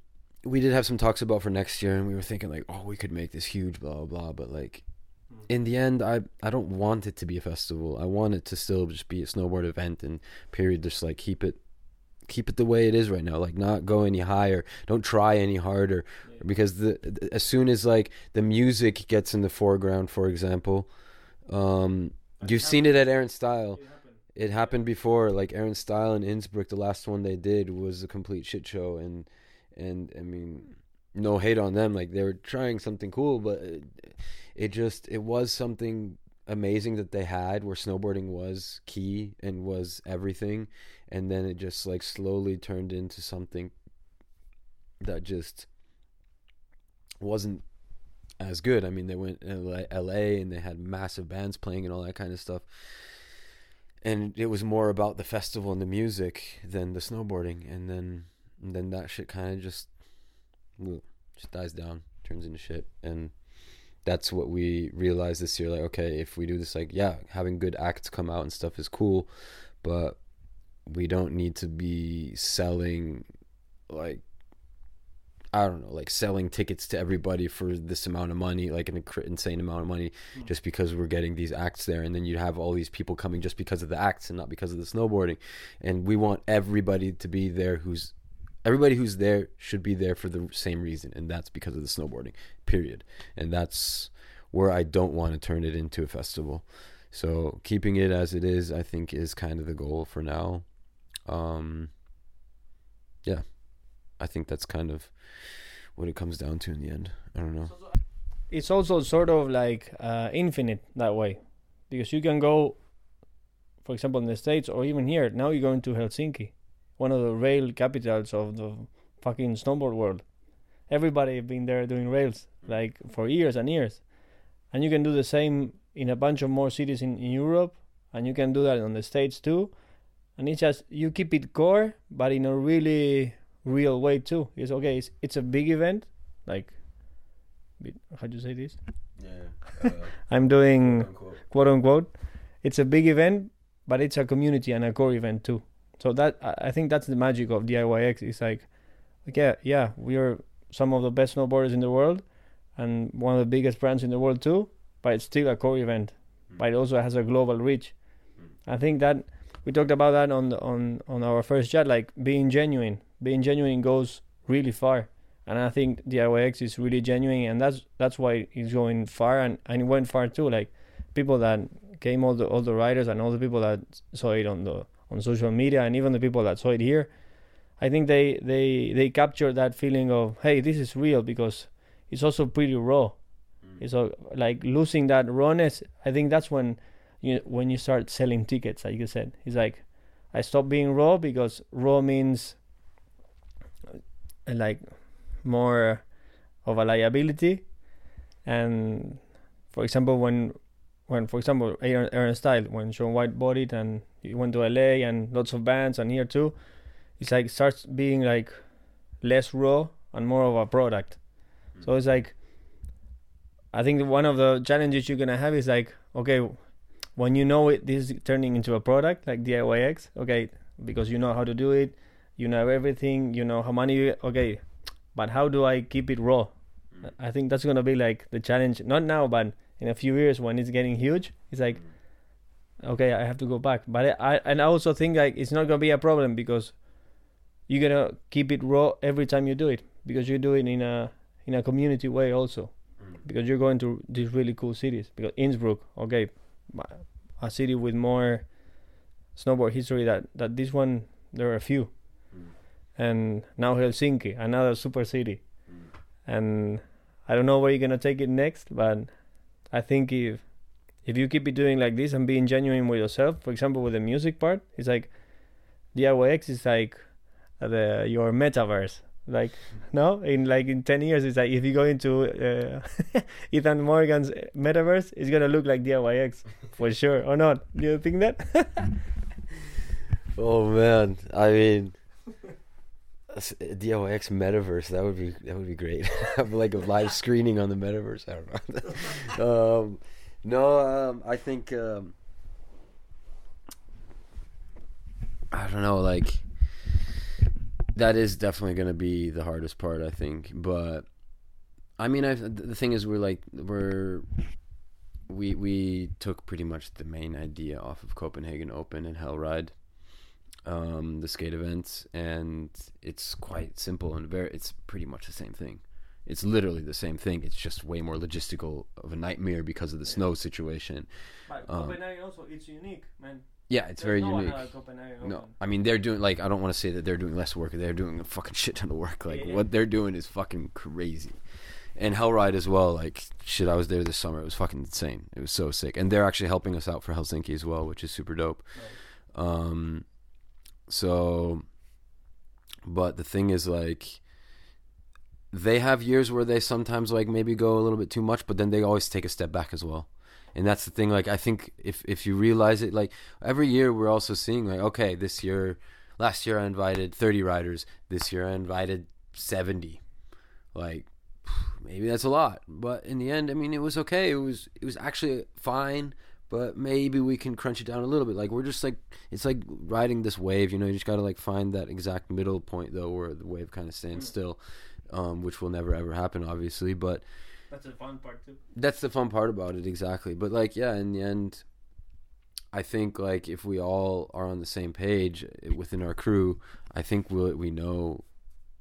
we did have some talks about for next year, and we were thinking like, oh, we could make this huge, blah blah blah. But like, in the end, I I don't want it to be a festival. I want it to still just be a snowboard event, and period. Just like keep it keep it the way it is right now. Like not go any higher. Don't try any harder, because the, the as soon as like the music gets in the foreground, for example, um, you've seen it at Air & Style. It happened before, like Air & Style in Innsbruck. The last one they did was a complete shit show, and and I mean, no hate on them. Like they were trying something cool, but it, it just it was something amazing that they had where snowboarding was key and was everything, and then it just like slowly turned into something that just wasn't as good. I mean, they went to LA and they had massive bands playing and all that kind of stuff. And it was more about the festival and the music than the snowboarding. And then and then that shit kind of just just dies down, turns into shit. And that's what we realized this year. Like, okay, if we do this, like, yeah, having good acts come out and stuff is cool, but we don't need to be selling like I don't know, like selling tickets to everybody for this amount of money, like an insane amount of money, mm. just because we're getting these acts there, and then you'd have all these people coming just because of the acts and not because of the snowboarding, and we want everybody to be there who's everybody who's there should be there for the same reason, and that's because of the snowboarding, period, and that's where I don't want to turn it into a festival. So keeping it as it is, I think, is kind of the goal for now. Um, yeah, I think that's kind of what it comes down to in the end. I don't know. It's also sort of like uh, infinite that way, because you can go, for example, in the states or even here. Now you're going to Helsinki, one of the rail capitals of the fucking snowboard world. Everybody been there doing rails like for years and years, and you can do the same in a bunch of more cities in, in Europe, and you can do that on the states too. And it's just you keep it core, but in a really real way too. It's okay. It's, it's a big event, like how do you say this? Yeah. Uh, I'm doing quote unquote. quote unquote. It's a big event, but it's a community and a core event too. So that I think that's the magic of DIYX. It's like, like yeah, yeah, we are some of the best snowboarders in the world, and one of the biggest brands in the world too. But it's still a core event, mm. but it also has a global reach. Mm. I think that we talked about that on the, on on our first chat, like being genuine being genuine goes really far and I think DIYX is really genuine, and that's that's why it's going far, and, and it went far too. Like people that came, all the all the writers, and all the people that saw it on the on social media, and even the people that saw it here, I think they they they captured that feeling of hey, this is real because it's also pretty raw. Mm. It's all, like losing that rawness. I think that's when you when you start selling tickets, like you said. It's like I stopped being raw because raw means like more of a liability and for example when when for example Aaron, Air & Style when Shaun White bought it and he went to LA and lots of bands and here too it's like starts being like less raw and more of a product mm. so it's like I think one of the challenges you're gonna have is like okay when you know it this is turning into a product like DIYX okay because you know how to do it you know everything you know how money okay but how do i keep it raw mm. i think that's gonna be like the challenge not now but in a few years when it's getting huge it's like mm. okay i have to go back but i, I and i also think like it's not gonna be a problem because you're gonna keep it raw every time you do it because you do it in a in a community way also mm. because you're going to these really cool cities because innsbruck okay a city with more snowboard history that that this one there are a few and now Helsinki, another super city. Mm. And I don't know where you're gonna take it next, but I think if if you keep it doing like this and being genuine with yourself, for example, with the music part, it's like DIYX is like the your metaverse. Like no, in like in ten years, it's like if you go into uh, Ethan Morgan's metaverse, it's gonna look like DIYX for sure, or not? Do you think that? oh man, I mean DIYX metaverse that would be that would be great. Have like a live screening on the metaverse. I don't know. um, no, um, I think um, I don't know. Like that is definitely going to be the hardest part. I think, but I mean, I the thing is, we're like we're we we took pretty much the main idea off of Copenhagen Open and Hellride um, the skate events, and it's quite simple and very. It's pretty much the same thing. It's literally the same thing. It's just way more logistical of a nightmare because of the snow situation. But Um, Copenhagen also it's unique, man. Yeah, it's There's very no unique. No. I mean they're doing like I don't want to say that they're doing less work. They're doing a fucking shit ton of work. Like Yeah. what they're doing is fucking crazy. And Hellride as well. Like shit, I was there this summer. It was fucking insane. It was so sick. And they're actually helping us out for Helsinki as well, which is super dope. Um, so, but the thing is like. They have years where they sometimes like maybe go a little bit too much, but then they always take a step back as well. And that's the thing. Like I think if if you realize it, like every year we're also seeing like okay this year last year i invited 30 riders this year i invited 70 like maybe that's a lot but in the end i mean it was okay it was it was actually fine but maybe we can crunch it down a little bit. Like we're just like it's like riding this wave you know you just got to like find that exact middle point though where the wave kind of stands still um, which will never ever happen obviously but That's the fun part too. that's the fun part about it exactly. But like yeah in the end i think like if we all are on the same page eh, within our crew i think we will we know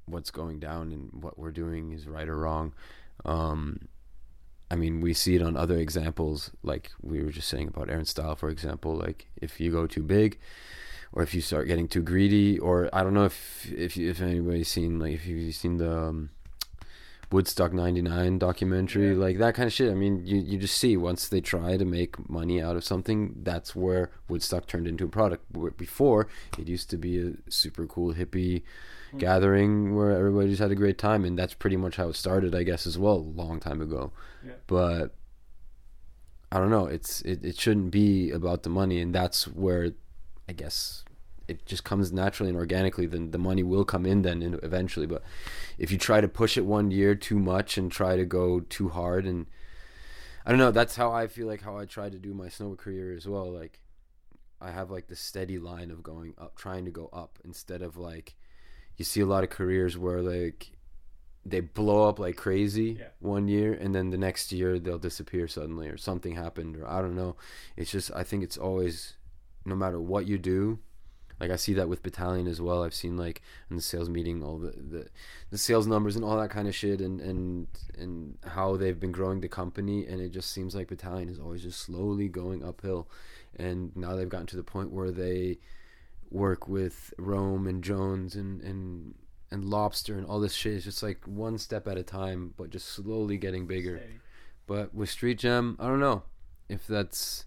what's going down and what we're doing is right or wrong. Um i mean we see it on other examples like we were just saying about aaron style for example like if you go too big or if you start getting too greedy or i don't know if if you, if anybody's seen like if you've seen the um, Woodstock 99 documentary, Yeah. like that kind of shit. I mean, you, you just see once they try to make money out of something, that's where Woodstock turned into a product. Before, it used to be a super cool hippie. Mm. gathering where everybody just had a great time, and that's pretty much how it started, I guess, as well, a long time ago. Yeah. But I don't know. It's it, it shouldn't be about the money, and that's where I guess it just comes naturally and organically. Then the money will come in then in- eventually. But if you try to push it one year too much and try to go too hard, and I don't know, that's how I feel like how I try to do my snowboard career as well. Like I have like the steady line of going up, trying to go up instead of like you see a lot of careers where like they blow up like crazy Yeah. one year and then the next year they'll disappear suddenly or something happened or I don't know. It's just I think it's always no matter what you do. Like I see that with Bataleon as well. I've seen like in the sales meeting all the, the the sales numbers and all that kind of shit and and and how they've been growing the company and it just seems like Bataleon is always just slowly going uphill and now they've gotten to the point where they work with Rome and Jones and and and Lobster and all this shit is just like one step at a time, but just slowly getting bigger. Steady. But with Street Jam, I don't know if that's.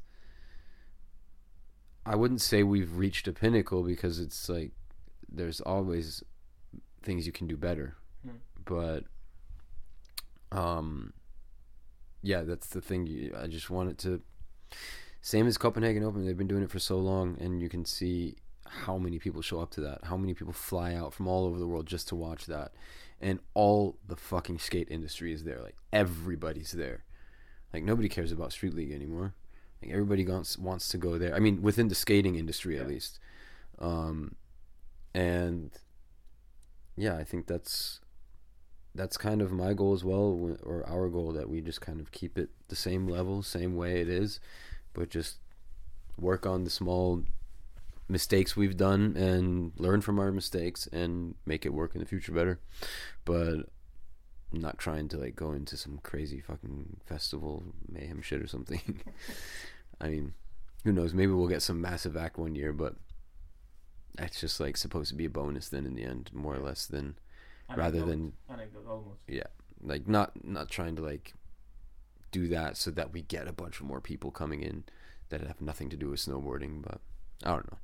I wouldn't say we've reached a pinnacle because it's like there's always things you can do better, Hmm. but um, yeah, that's the thing. You- I just want it to same as Copenhagen Open. They've been doing it for so long, and you can see how many people show up to that. How many people fly out from all over the world just to watch that, and all the fucking skate industry is there. Like everybody's there. Like nobody cares about Street League anymore. Like everybody wants wants to go there. I mean, within the skating industry at least. Um, and yeah, I think that's that's kind of my goal as well, or our goal that we just kind of keep it the same level, same way it is, but just work on the small mistakes we've done and learn from our mistakes and make it work in the future better. But I'm not trying to like go into some crazy fucking festival mayhem shit or something. I mean, who knows? Maybe we'll get some massive act one year, but that's just like supposed to be a bonus then in the end, more or less than rather than anecdote almost. Yeah. Like not not trying to like do that so that we get a bunch of more people coming in that have nothing to do with snowboarding but i don't know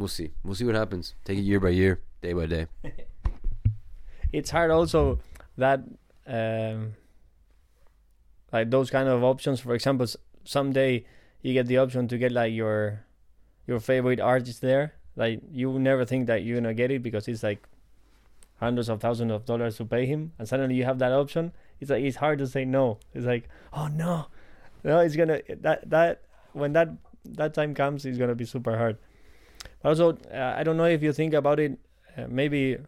we'll see. We'll see what happens. Take it year by year day by day. It's hard also that um, like those kind of options. For example someday you get the option to get like your your favorite artist there. Like you never think that you're gonna get it because it's like hundreds of thousands of dollars to pay him and suddenly you have that option. It's like it's hard to say no. It's like oh no. No it's gonna that that when that that time comes it's gonna be super hard also uh, i don't know if you think about it uh, maybe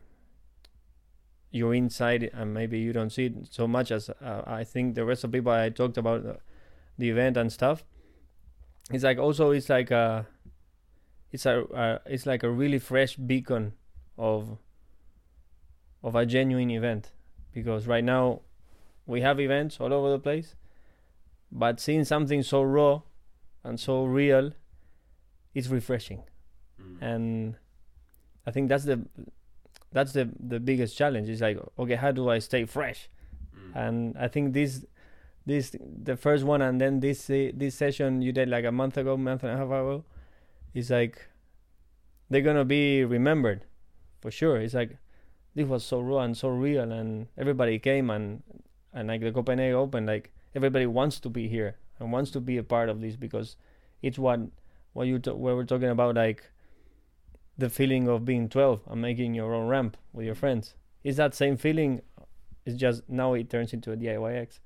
you're inside and maybe you don't see it so much as uh, I think the rest of people I talked about the, the event and stuff. It's like also it's like a it's a uh, it's like a really fresh beacon of of a genuine event because right now we have events all over the place, but seeing something so raw and so real, it's refreshing, and I think that's the that's the the biggest challenge. Is like, okay, how do I stay fresh? And I think this this the first one, and then this uh, this session you did like a month ago, month and a half ago, is like they're gonna be remembered for sure. It's like this was so raw and so real, and everybody came and and like the Copenhagen Open, like everybody wants to be here and wants to be a part of this because it's what what you t- what we're talking about, like the feeling of being 12 and making your own ramp with your friends. It's that same feeling. It's just now it turns into a DIYX.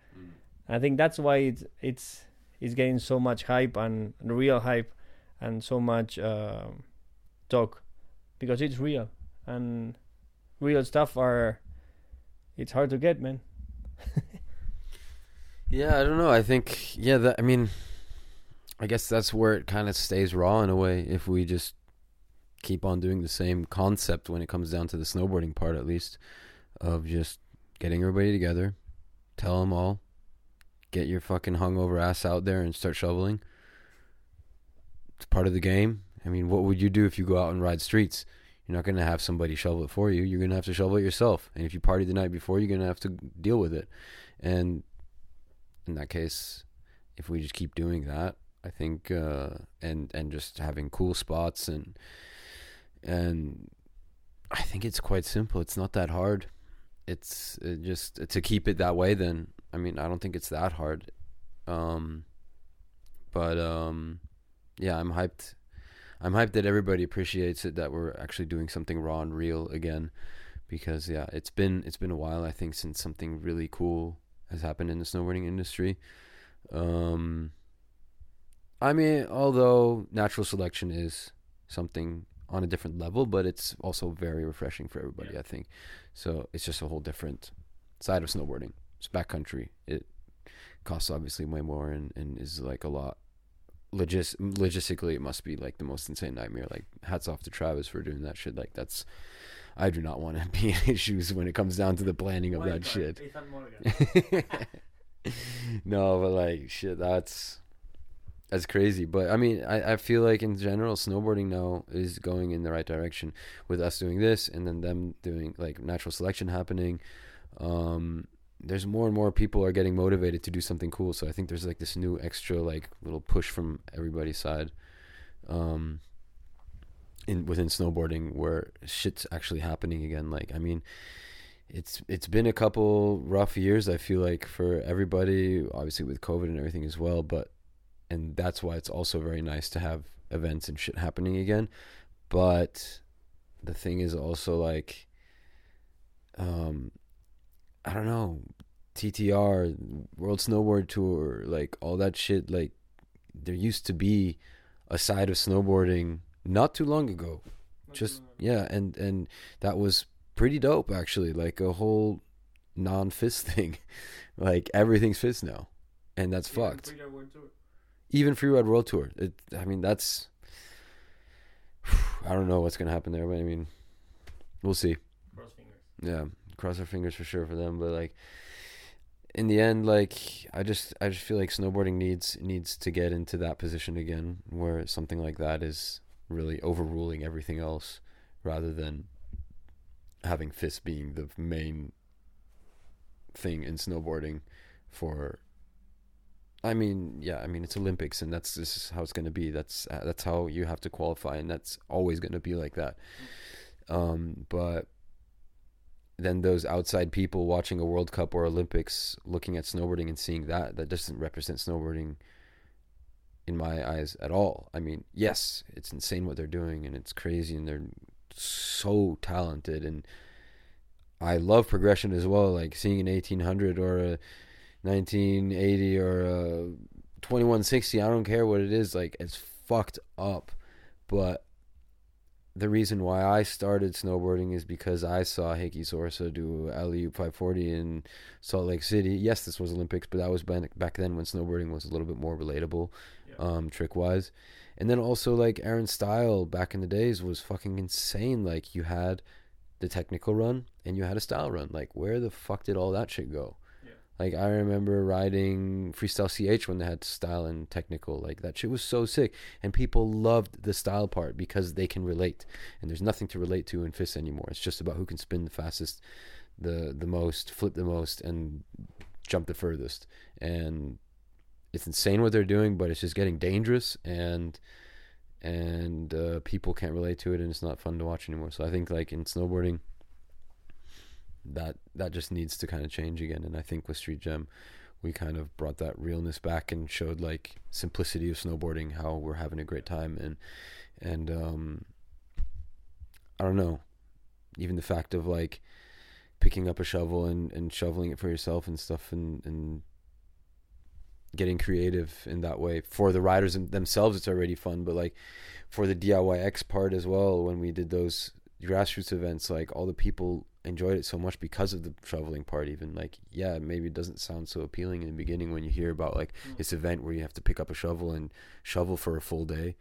I think that's why it's it's it's getting so much hype and real hype and so much uh, talk because it's real and real stuff are it's hard to get man Yeah, I don't know. I think yeah, that I mean I guess that's where it kind of stays raw in a way if we just keep on doing the same concept when it comes down to the snowboarding part at least of just getting everybody together, tell them all, get your fucking hungover ass out there and start shoveling. It's part of the game. I mean, what would you do if you go out and ride streets? You're not going to have somebody shovel it for you. You're going to have to shovel it yourself. And if you party the night before, you're going to have to deal with it. And in that case, if we just keep doing that, I think, uh, and and just having cool spots and and I think it's quite simple. It's not that hard. It's it just to keep it that way. Then I mean, I don't think it's that hard. Um, but um, yeah, I'm hyped. I'm hyped that everybody appreciates it. That we're actually doing something raw and real again, because yeah, it's been it's been a while. I think since something really cool has happened in the snowboarding industry. Um, I mean, although natural selection is something on a different level, but it's also very refreshing for everybody. Yeah. I think so. It's just a whole different side of snowboarding. It's backcountry. It costs obviously way more and, and is like a lot. Logis- logistically, it must be like the most insane nightmare. Like, hats off to Travis for doing that shit. Like, that's I do not want to be in issues when it comes down to the planning of that shit. no, but like shit, that's that's crazy. But I mean, I, I feel like in general, snowboarding now is going in the right direction with us doing this and then them doing like natural selection happening. Um, there's more and more people are getting motivated to do something cool. So I think there's like this new extra like little push from everybody's side. Um, in within snowboarding where shit's actually happening again. Like I mean, it's it's been a couple rough years. I feel like for everybody, obviously with COVID and everything as well. But and that's why it's also very nice to have events and shit happening again. But the thing is also like, um, I don't know, TTR, World Snowboard Tour, like all that shit. Like there used to be a side of snowboarding not too long ago just yeah and and that was pretty dope actually like a whole non-FIS thing like everything's FIS now and that's fucked even free ride world tour it, i mean that's i don't know what's gonna happen there but i mean we'll see Cross fingers. yeah cross our fingers for sure for them but like in the end like i just i just feel like snowboarding needs needs to get into that position again where something like that is really overruling everything else rather than having fists being the main thing in snowboarding for I mean, yeah, I mean it's Olympics and that's this is how it's going to be. That's uh, that's how you have to qualify and that's always going to be like that. Um but then those outside people watching a World Cup or Olympics looking at snowboarding and seeing that that doesn't represent snowboarding in my eyes at all. I mean, yes, it's insane what they're doing and it's crazy and they're so talented and I love progression as well, like seeing an 1800 or a 1980 or a 2160, I don't care what it is, like it's fucked up. But the reason why I started snowboarding is because I saw Heikki Sorsa do LEU 540 in Salt Lake City. Yes, this was Olympics, but that was back back then when snowboarding was a little bit more relatable, um, trick wise. And then also like Air & Style back in the days was fucking insane. Like you had the technical run and you had a style run. Like where the fuck did all that shit go? Like I remember riding freestyle CH when they had style and technical. Like that shit was so sick, and people loved the style part because they can relate. And there's nothing to relate to in FIS anymore. It's just about who can spin the fastest, the the most, flip the most, and jump the furthest. And it's insane what they're doing, but it's just getting dangerous and and uh, people can't relate to it, and it's not fun to watch anymore. So I think like in snowboarding that that just needs to kind of change again. And I think with Street Jam, we kind of brought that realness back and showed like simplicity of snowboarding, how we're having a great time, and and um, I don't know, even the fact of like picking up a shovel and, and shoveling it for yourself and stuff and, and getting creative in that way. For the riders themselves it's already fun but like for the DIYX part as well when we did those grassroots events like all the people enjoyed it so much because of the shoveling part even like yeah maybe it doesn't sound so appealing in the beginning when you hear about like mm. this event where you have to pick up a shovel and shovel for a full day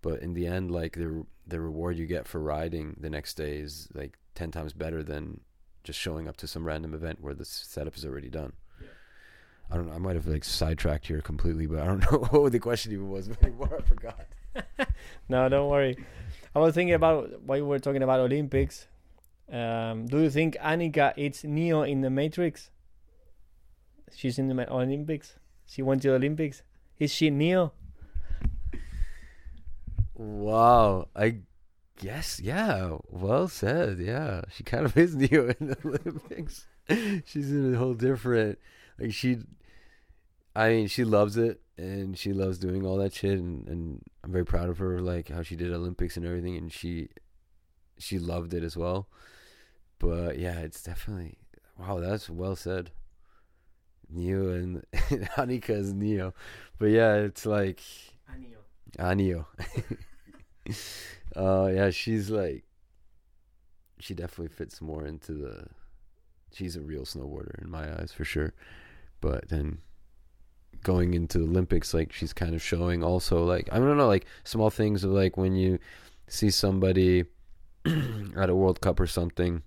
but in the end like the the reward you get for riding the next day is like 10 times better than just showing up to some random event where the setup is already done yeah. I don't know. I might have like sidetracked here completely, but I don't know what the question even was anymore. I forgot. no, don't worry. I was thinking about why we were talking about Olympics um, do you think Annika is Neo in the Matrix? She's in the Olympics. She went to the Olympics. Is she Neo? Wow, I guess yeah. Well said. Yeah, she kind of is Neo in the Olympics. She's in a whole different. Like she, I mean, she loves it and she loves doing all that shit, and, and I'm very proud of her. Like how she did Olympics and everything, and she, she loved it as well. But yeah, it's definitely wow. That's well said. Neo and Annika is Neo, but yeah, it's like Anio. Anio. uh, yeah, she's like, she definitely fits more into the. She's a real snowboarder in my eyes for sure, but then going into the Olympics, like she's kind of showing also like I don't know, like small things of like when you see somebody at a World Cup or something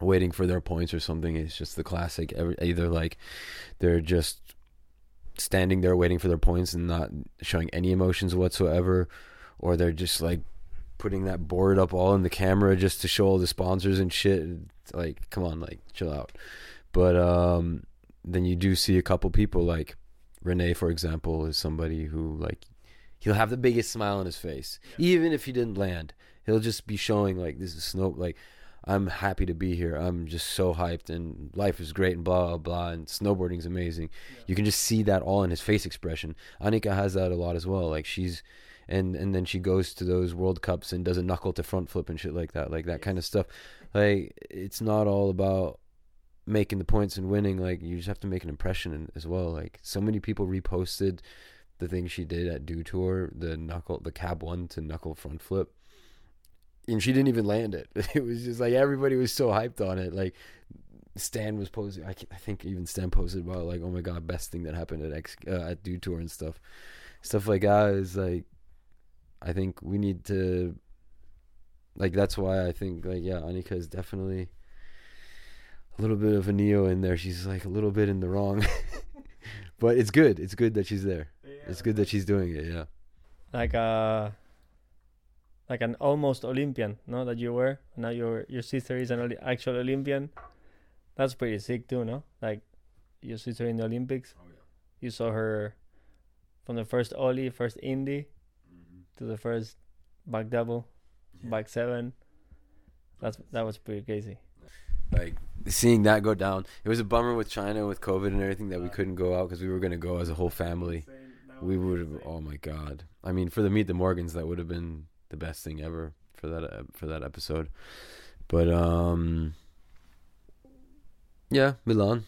waiting for their points or something. It's just the classic. Either like they're just standing there waiting for their points and not showing any emotions whatsoever, or they're just like putting that board up all in the camera just to show all the sponsors and shit. Like, come on, like chill out. But um, then you do see a couple people like René, for example, is somebody who like he'll have the biggest smile on his face, yeah. even if he didn't land. He'll just be showing like this is snow like I'm happy to be here. I'm just so hyped and life is great and blah blah blah and snowboarding's amazing. Yeah. You can just see that all in his face expression. Annika has that a lot as well. Like she's and and then she goes to those World Cups and does a knuckle to front flip and shit like that. Like that yes. kind of stuff. Like it's not all about making the points and winning. Like you just have to make an impression as well. Like so many people reposted the thing she did at Dew Tour, the knuckle the cab one to knuckle front flip and she didn't even land it. It was just like everybody was so hyped on it. Like Stan was posting. I, I think even Stan posted about like, oh my god, best thing that happened at X uh, at Dew Tour and stuff, stuff like that. Is like, I think we need to. Like that's why I think like yeah, Annika is definitely a little bit of a neo in there. She's like a little bit in the wrong, but it's good. It's good that she's there. Yeah, it's good that she's doing it. Yeah. Like uh like an almost Olympian, no? That you were. Now your your sister is an actual Olympian. That's pretty sick too, no? Like your sister in the Olympics. Oh, yeah. You saw her from the first Ollie, first Indy, mm-hmm. to the first back double, yeah. back seven. That's that was pretty crazy. Like seeing that go down, it was a bummer with China with COVID and everything that we couldn't go out because we were gonna go as a whole family. We would have. Oh my god! I mean, for the Meet the Morgans, that would have been the best thing ever for that uh, for that episode. But um, yeah, Milan.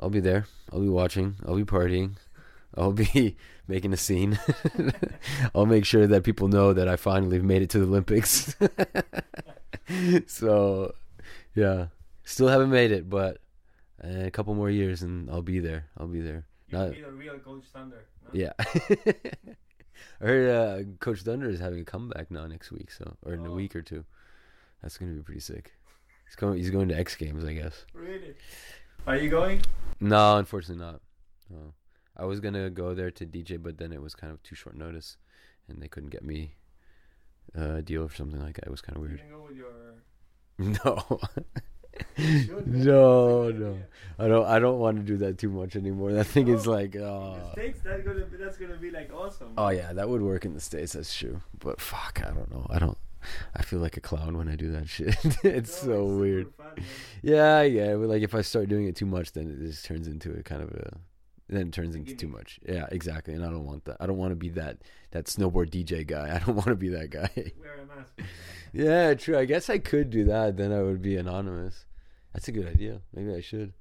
I'll be there. I'll be watching. I'll be partying. I'll be making a scene. I'll make sure that people know that I finally made it to the Olympics. so, yeah, still haven't made it, but uh, a couple more years and I'll be there. I'll be there. You'll Not, be the real Coach Thunder. No? Yeah. I heard uh, Coach Thunder is having a comeback now next week, so or in oh. a week or two. That's gonna be pretty sick. He's going. He's going to X Games, I guess. Really? Are you going? No, unfortunately not. No. I was gonna go there to DJ, but then it was kind of too short notice, and they couldn't get me a deal or something like that. It was kind of You weird. can go with your. No. no, That's a good no. I don't. I don't want to do that too much anymore. That thing is No. like, In the uh, oh, States, that's gonna be, that's gonna be like awesome. oh yeah, that would work in the states. That's true. But fuck, I don't know. I don't. I feel like a clown when I do that shit. it's No, so super weird. fun. Yeah, yeah. But like if I start doing it too much, then it just turns into a kind of a. Then it turns into too much. Yeah, exactly. And I don't want that. I don't want to be that that snowboard DJ guy. I don't want to be that guy. Wear a mask. yeah, true. I guess I could do that. Then I would be anonymous. That's a good idea. Maybe I should.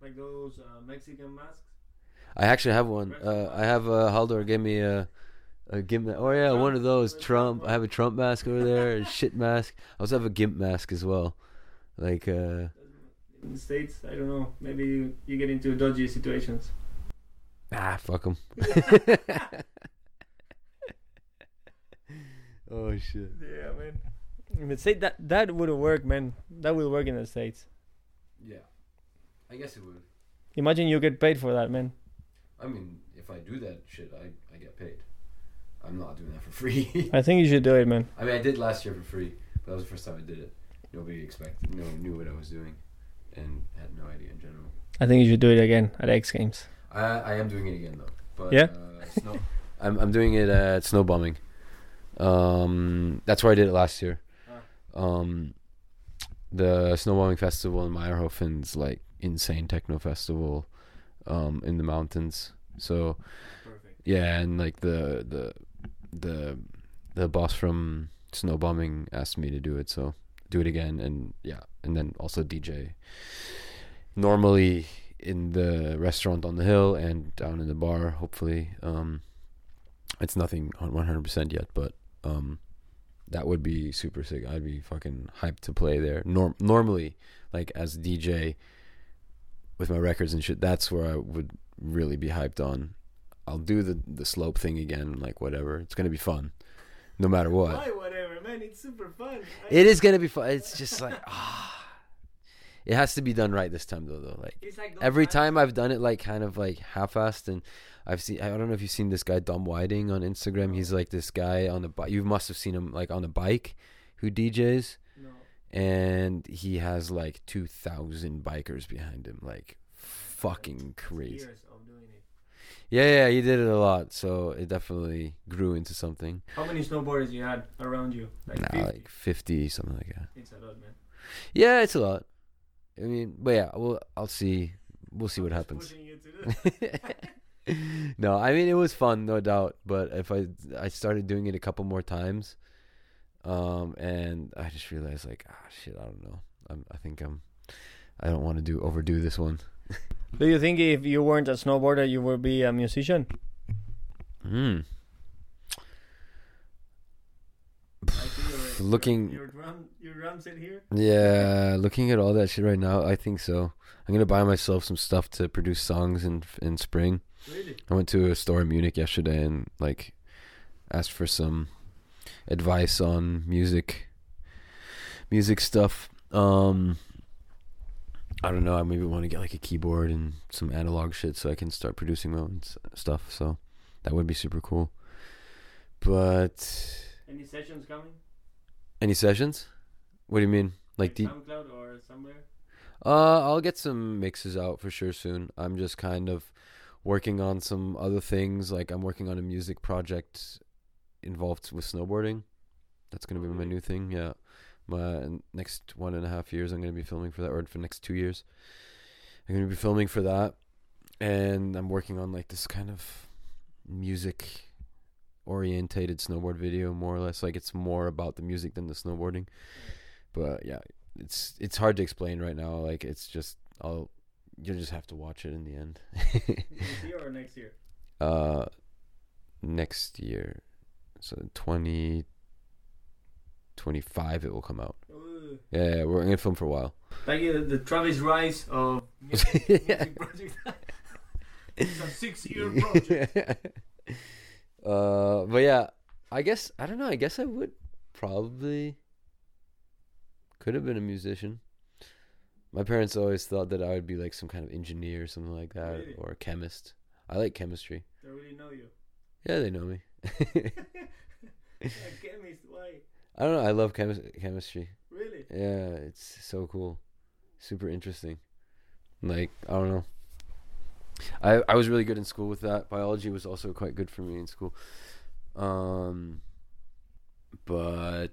Like those uh, Mexican masks. I actually have one. Uh, I have uh, Halldor gave me a a gimp. Oh yeah, one of those Trump. I have a Trump mask over there. A shit mask. I also have a gimp mask as well. Like uh, In the States, I don't know. Maybe you, you get into dodgy situations. ah, fuck them. oh shit. Yeah, man. In the States, that, that wouldn't work, man. That will work in the States. Yeah, I guess it would. Imagine you get paid for that, man. I mean, if I do that shit, I I get paid. I'm not doing that for free. I think you should do it, man. I mean, I did last year for free, but that was the first time I did it. Nobody expected, no one knew what I was doing, and had no idea in general. I think you should do it again at X Games. I I am doing it again though. But Yeah? uh, snow, I'm I'm doing it at Snowbombing. Um, that's where I did it last year. Um, the Snowbombing festival in Mayrhofen's like insane techno festival, um, in the mountains. So Perfect. yeah, and like the the the the boss from snowbombing asked me to do it, so do it again, and yeah, and then also DJ. Normally in the restaurant on the hill and down in the bar. Hopefully, um, it's nothing on one hundred percent yet, but um, that would be super sick. I'd be fucking hyped to play there. Norm- normally, like as DJ with my records and shit, that's where I would really be hyped on. I'll do the the slope thing again, like whatever. It's gonna be fun, no matter what. Why, whatever, man. It's super fun. It is gonna be fun. It's just like ah, it has to be done right this time though. Though, like like every time I've done it like kind of like half-assed, and I've seen. I don't know if you've seen this guy Dom Whiting on Instagram. He's like this guy on the bike. You must have seen him like on a bike, who DJs, No. and he has like two thousand bikers behind him. Like fucking crazy. Years of doing it. Yeah, yeah, he did it a lot, so it definitely grew into something. How many snowboarders you had around you? Like Nah, 50? like fifty, something like that. It's a lot, man. Yeah, it's a lot. I mean, but yeah, well, I'll see. We'll see what Who's happens. pushing you to do- no, I mean it was fun, no doubt. But if I I started doing it a couple more times, um, and I just realized like ah shit, I don't know. I'm I think I'm I don't want to do overdo this one. Do you think if you weren't a snowboarder, you would be a musician? Hmm. I see your- Looking- Your, your drum, your drum set here. Yeah, looking at all that shit right now, I think so. I'm gonna buy myself some stuff to produce songs in in spring. Really? I went to a store in Munich yesterday and like asked for some advice on music music stuff. Um I don't know, I maybe want to get like a keyboard and some analog shit so I can start producing my own s- stuff. So that would be super cool. But Any sessions coming? any sessions? What do you mean? Like deep SoundCloud or somewhere? Uh, I'll get some mixes out for sure soon. I'm just kind of working on some other things. Like I'm working on a music project involved with snowboarding. That's gonna be my new thing. Yeah, my next one and a half years, I'm gonna be filming for that, or for the next two years, I'm gonna be filming for that. And I'm working on like this kind of music orientated snowboard video, more or less. Like it's more about the music than the snowboarding. But yeah, it's it's hard to explain right now. Like it's just I'll you'll just have to watch it in the end. This year or next year? uh, next year, so twenty twenty five, it will come out. Ooh. Yeah, we're gonna film for a while. Like uh, the Travis Rice of music, music project. it's a six-year project. uh, but yeah, I guess I don't know. I guess I would probably could have been a musician. My parents always thought that I would be like some kind of engineer or something like that, Really? or a chemist. I like chemistry. They really know you. Yeah, they know me. a chemist, why? I don't know. I love chemis- chemistry. Really? Yeah, it's so cool, super interesting. Like I don't know. I I was really good in school with that. Biology was also quite good for me in school. Um, but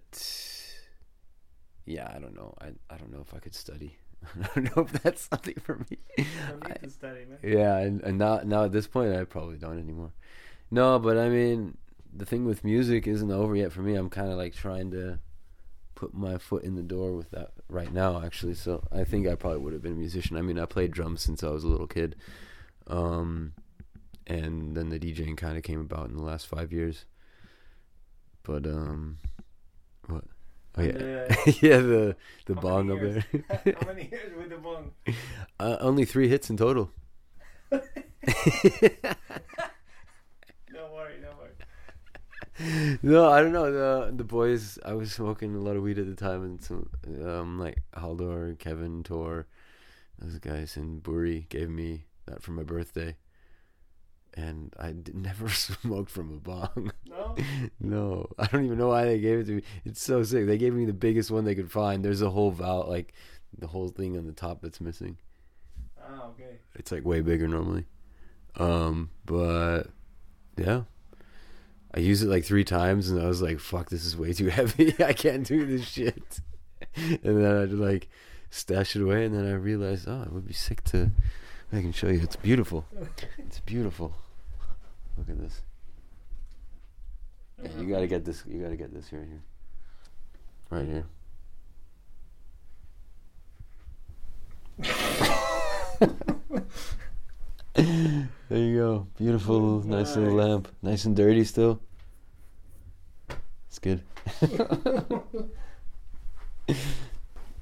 yeah, I don't know. I I don't know if I could study. I don't know if that's something for me. You don't need I- study, man. Yeah, and, and not now at this point, I probably don't anymore. No, but I mean, the thing with music isn't over yet for me. I'm kind of like trying to put my foot in the door with that right now, actually. So I think I probably would have been a musician. I mean, I played drums since I was a little kid, um, and then the DJing kind of came about in the last five years. But um? Oh yeah, And, yeah, the the bong up there. How many years with the bong? uh, only three hits in total. Don't worry, don't worry. no, I don't know. The the boys, I was smoking a lot of weed at the time, and some um like Halldor, Kevin, Tor, those guys in Buri gave me that for my birthday, and I d- never smoked from a bong. No? no, I don't even know why they gave it to me. It's so sick. They gave me the biggest one they could find. There's a whole valve, like the whole thing on the top that's missing. Ah, okay. It's like way bigger normally. Um, but yeah. I used it like three times and I was like, fuck, this is way too heavy. I can't do this shit. and then I'd like stash it away and then I realized, oh, it would be sick to I can show you. It's beautiful. It's beautiful. Look at this. Yeah, you gotta get this you gotta get this right here. Right here. there you go. Beautiful, nice little lamp. Nice and dirty still. It's good.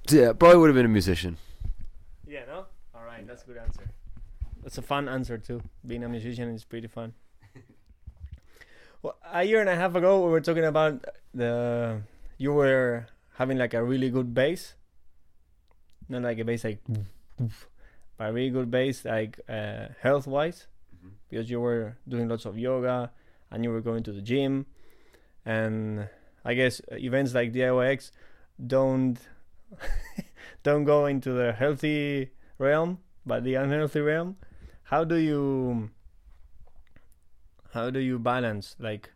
So, yeah, probably would have been a musician. Yeah, no? Alright, that's a good answer. That's a fun answer too. Being a musician is pretty fun. Well, a year and a half ago, we were talking about the. You were having like a really good bass. Not like a bass like. But a really good bass, like uh, health wise, because you were doing lots of yoga and you were going to the gym. And I guess events like DIYX don't don't go into the healthy realm, but the unhealthy realm. How do you how do you balance like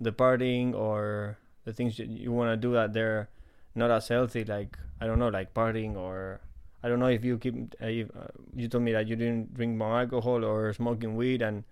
the partying or the things that you want to do that they're not as healthy? Like I don't know, like partying or I don't know if you keep. Uh, if, uh, you told me that you didn't drink more alcohol or smoking weed, and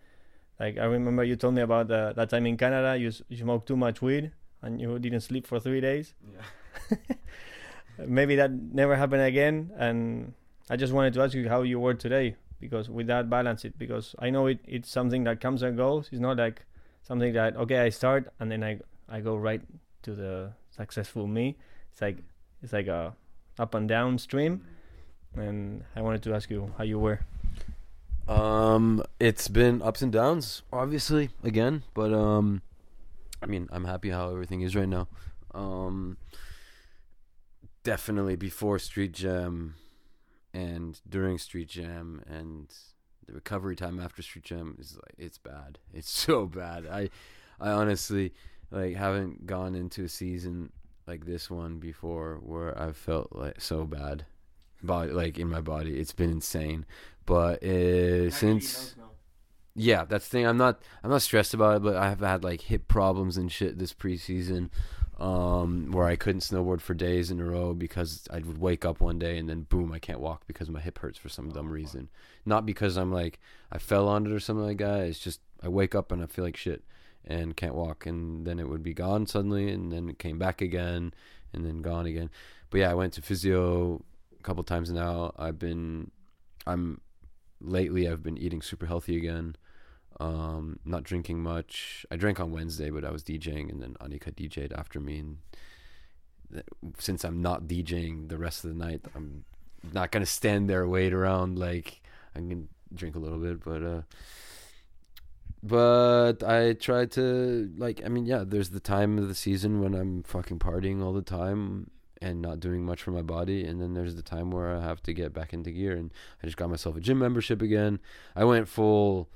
like I remember you told me about the, that time in Canada you you smoked too much weed and you didn't sleep for three days. yeah maybe that never happened again and i just wanted to ask you how you were today because with that balance it because i know it, it's something that comes and goes. It's not like something that okay i start and then i i go right to the successful me. It's like it's like a up and down stream. And i wanted to ask you how you were. Um, it's been ups and downs, obviously, again, but um, I mean, I'm happy how everything is right now. Um, definitely before Street Jam, and during Street Jam, and the recovery time after Street Jam is like it's bad. It's so bad. I, I honestly like haven't gone into a season like this one before where I've felt like so bad, body like in my body. It's been insane. But uh, since yeah, that's the thing. I'm not I'm not stressed about it, but I have had like hip problems and shit this preseason, um, where I couldn't snowboard for days in a row because I would wake up one day and then boom, I can't walk because my hip hurts for some dumb reason. Not because I'm like I fell on it or something like that. It's just I wake up and I feel like shit and can't walk, and then it would be gone suddenly, and then it came back again, and then gone again. But yeah, I went to physio a couple times now. I've been I'm lately I've been eating super healthy again. Um, not drinking much. I drank on Wednesday, but I was DJing, and then Annika DJ'd after me. And since I'm not DJing the rest of the night, I'm not gonna stand there wait around. Like I can drink a little bit, but uh, but I try to like. I mean, yeah, there's the time of the season when I'm fucking partying all the time, and not doing much for my body. And then there's the time where I have to get back into gear. And I just got myself a gym membership again. I went full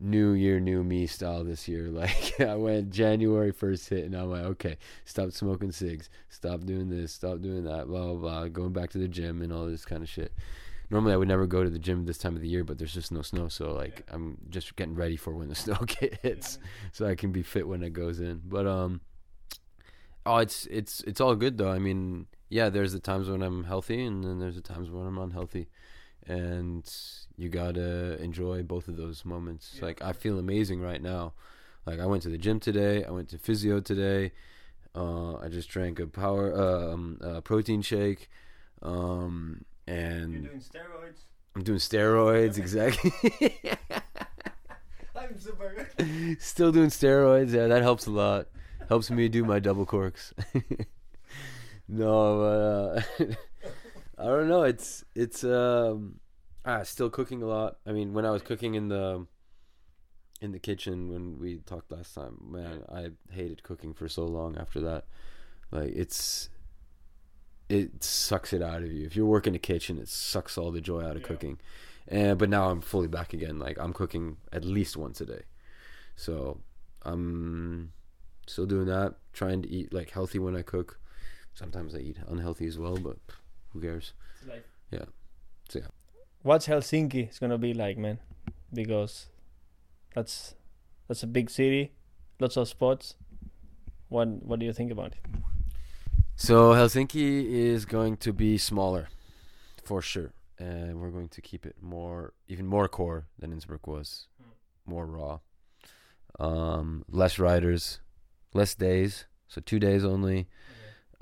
new year, new me style this year. Like I went January first hit, and I'm like, okay, stop smoking cigs, stop doing this, stop doing that, blah blah blah. Going back to the gym and all this kind of shit. Normally I would never go to the gym this time of the year, but there's just no snow, so like I'm just getting ready for when the snow hits, so I can be fit when it goes in. But um, oh, it's it's it's all good though. I mean, yeah, there's the times when I'm healthy, and then there's the times when I'm unhealthy, and you gotta enjoy both of those moments. Yeah. Like I feel amazing right now. Like I went to the gym today. I went to physio today. Uh, I just drank a power um, uh, protein shake, um, and doing steroids. I'm doing steroids. Exactly. I'm super Still doing steroids. Yeah, that helps a lot. Helps me do my double corks. no, but, uh, I don't know. It's it's um ah, still cooking a lot. I mean, when I was cooking in the in the kitchen when we talked last time, man, I hated cooking for so long after that. Like it's it sucks it out of you. If you're working a kitchen, it sucks all the joy out of Yeah. cooking. And but now I'm fully back again. Like I'm cooking at least once a day. So I'm still doing that. Trying to eat like healthy when I cook. Sometimes I eat unhealthy as well, but who cares? Yeah. So, yeah. What's Helsinki is gonna be like, man? Because that's that's a big city, lots of spots. What what do you think about it? So Helsinki is going to be smaller, for sure, and we're going to keep it more, even more core than Innsbruck was, more raw. Um, less riders, less days, so two days only.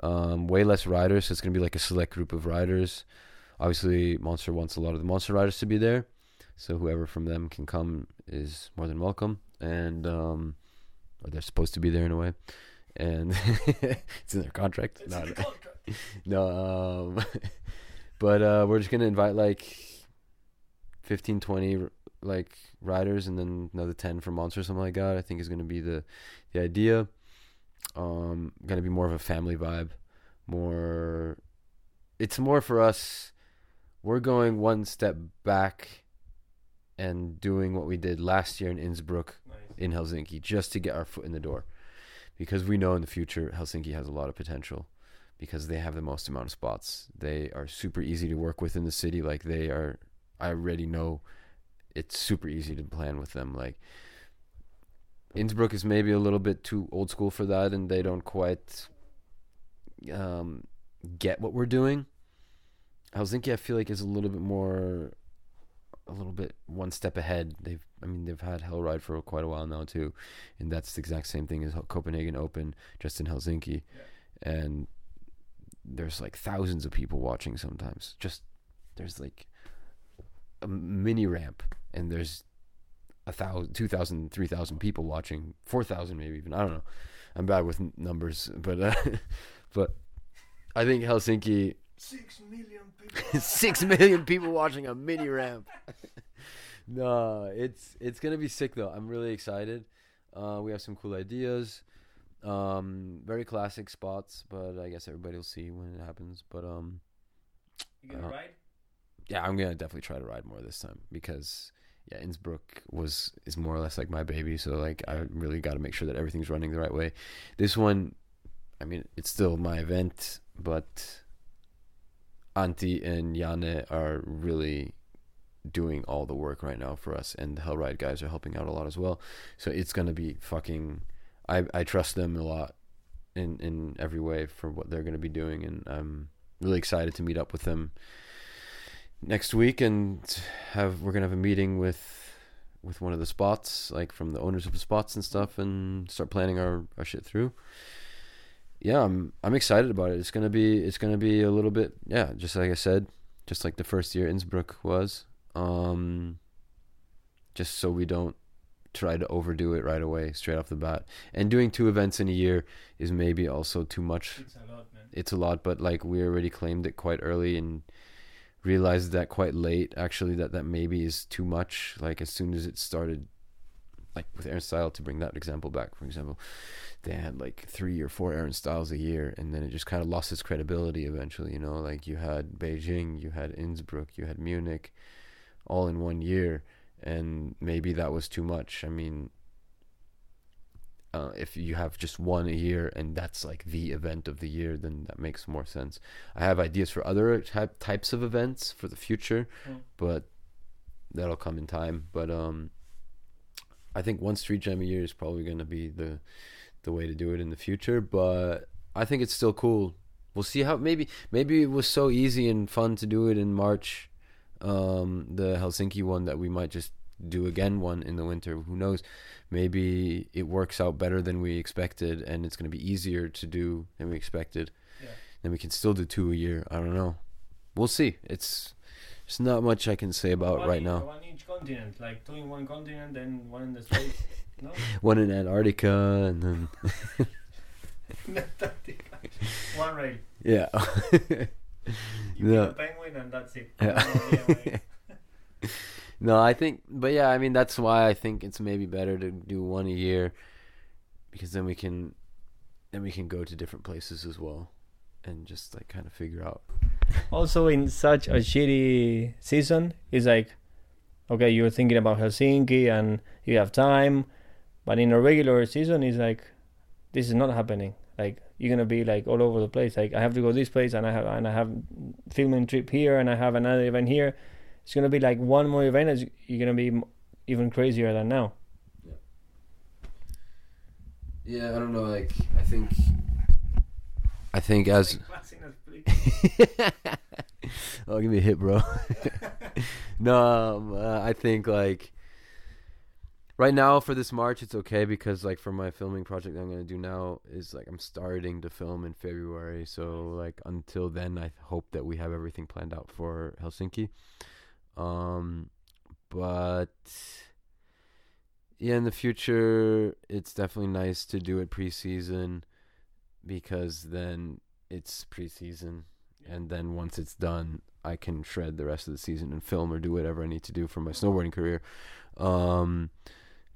Um, way less riders, so it's gonna be like a select group of riders. Obviously, Monster wants a lot of the Monster riders to be there, so whoever from them can come is more than welcome, and um, or they're supposed to be there in a way, and it's in their contract. Not, no, um, but uh, we're just gonna invite like 15, 20 like riders, and then another ten for Monster, or something like that. I think is gonna be the the idea. Um, gonna be more of a family vibe, more. It's more for us. We're going one step back, and doing what we did last year in Innsbruck in Helsinki just to get our foot in the door because we know in the future Helsinki has a lot of potential because they have the most amount of spots. They are super easy to work with in the city like they are I already know it's super easy to plan with them like Innsbruck is maybe a little bit too old school for that and they don't quite um, get what we're doing. Helsinki I feel like is a little bit more a little bit one step ahead. They've, I mean, they've had Hellride for quite a while now too, and that's the exact same thing as Copenhagen Open, just in Helsinki, and there's like thousands of people watching sometimes. Just there's like a mini ramp, and there's a thousand, two thousand, three thousand people watching, four thousand maybe even. I don't know. I'm bad with numbers, but uh, but I think Helsinki Six million people. six million people watching a mini ramp. no, it's it's gonna be sick though. I'm really excited. Uh, we have some cool ideas. Um, very classic spots, but I guess everybody will see when it happens. But um, You gonna Uh, ride? yeah, I'm gonna definitely try to ride more this time because yeah, Innsbruck was is more or less like my baby. So like, I really got to make sure that everything's running the right way. This one, I mean, it's still my event, but Antti and Jane are really doing all the work right now for us, and the Hellride guys are helping out a lot as well. So it's gonna be fucking. I I trust them a lot in in every way for what they're gonna be doing, and I'm really excited to meet up with them next week and have we're gonna have a meeting with with one of the spots, like from the owners of the spots and stuff, and start planning our, our shit through. Yeah, I'm I'm excited about it. It's gonna be it's gonna be a little bit yeah, just like I said, just like the first year Innsbruck was. Um just so we don't try to overdo it right away, straight off the bat. And doing two events in a year is maybe also too much It's a lot, man. it's a lot, but like we already claimed it quite early and realized that quite late actually that that maybe is too much. Like as soon as it started like with Air & Style to bring that example back, for example, they had like three or four Air & Styles a year, and then it just kind of lost its credibility eventually. You know, like you had Beijing, you had Innsbruck, you had Munich, all in one year, and maybe that was too much. I mean, uh, if you have just one a year and that's like the event of the year, then that makes more sense. I have ideas for other type, types of events for the future, Mm. but that'll come in time. But um, I think one street jam a year is probably going to be the the way to do it in the future. But I think it's still cool. We'll see how maybe maybe it was so easy and fun to do it in March, um, the Helsinki one that we might just do again one in the winter. Who knows? Maybe it works out better than we expected, and it's going to be easier to do than we expected. Yeah. Then we can still do two a year. I don't know. We'll see. It's there's not much I can say about One right in- now. One each continent, like two in one continent, then one in the states. no, One in Antarctica, and then one rail. yeah. You No. a penguin and that's it. Yeah. No, I think, but yeah, I mean that's why I think it's maybe better to do one a year, because then we can, then we can go to different places as well, and just like kind of figure out. also in such a shitty season it's like okay you're thinking about helsinki and you have time but in a regular season it's like this is not happening. Like you're gonna be like all over the place. Like i have to go this place and i have and i have filming trip here and i have another event here it's gonna be like one more event as you're gonna be even crazier than now Yeah, I don't know. Like, I think, I think as oh, give me a hit, bro. no, um, uh, I think like right now for this March, it's okay because like for my filming project I'm gonna do now is like I'm starting to film in February. So like until then, I hope that we have everything planned out for Helsinki. Um, but yeah, in the future, it's definitely nice to do it preseason because then it's preseason. And then once it's done i can shred the rest of the season and film or do whatever i need to do for my snowboarding career. Um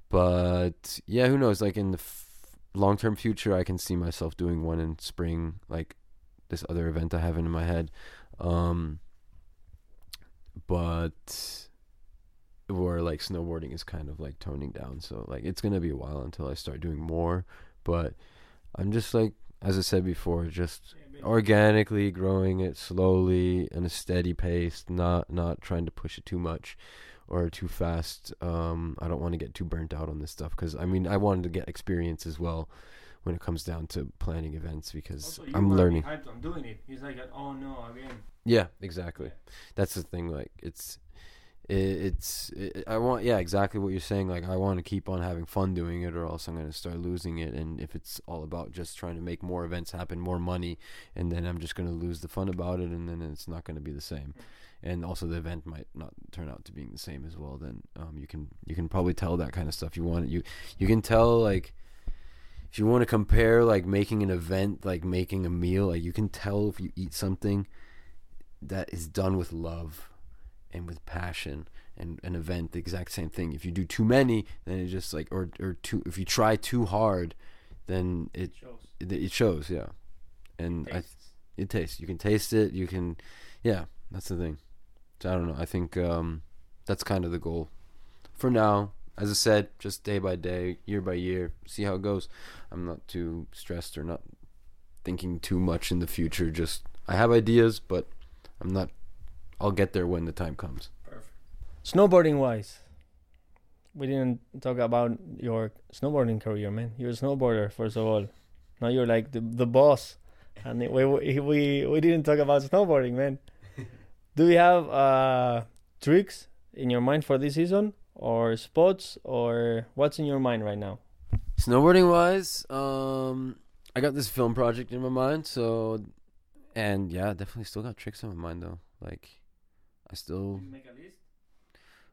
but yeah who knows? Like in the f- long-term future i can see myself doing one in spring like this other event i have in my head. Um but where like snowboarding is kind of like toning down so like it's gonna be a while until i start doing more but i'm just like as i said before just organically growing it slowly in a steady pace not not trying to push it too much or too fast um i don't want to get too burnt out on this stuff because i mean i wanted to get experience as well when it comes down to planning events because i'm learning. hyped on doing it. It's like oh no again yeah exactly. That's the thing like it's it, it's it, i want yeah exactly what you're saying like i want to keep on having fun doing it or else i'm going to start losing it and if it's all about just trying to make more events happen more money and then i'm just going to lose the fun about it and then it's not going to be the same. And also the event might not turn out to being the same as well then um, you can you can probably tell that kind of stuff you want. You you can tell like if you want to compare like making an event like making a meal like you can tell if you eat something that is done with love and with passion and an event the exact same thing. If you do too many then it just like or or too if you try too hard then it shows. it, it shows yeah. And i it tastes. You can taste it. You can yeah that's the thing. So i don't know. I think um that's kind of the goal. For now as i said just day by day year by year see how it goes i'm not too stressed or not thinking too much in the future just i have ideas but i'm not i'll get there when the time comes Perfect. Snowboarding wise, we didn't talk about your snowboarding career, man. You're a snowboarder, first of all. Now you're like the the boss, and we we we, we didn't talk about snowboarding, man. Do you have uh tricks in your mind for this season, or spots, or what's in your mind right now? snowboarding wise um i got this film project in my mind so and yeah definitely still got tricks in my mind though like i still make a list.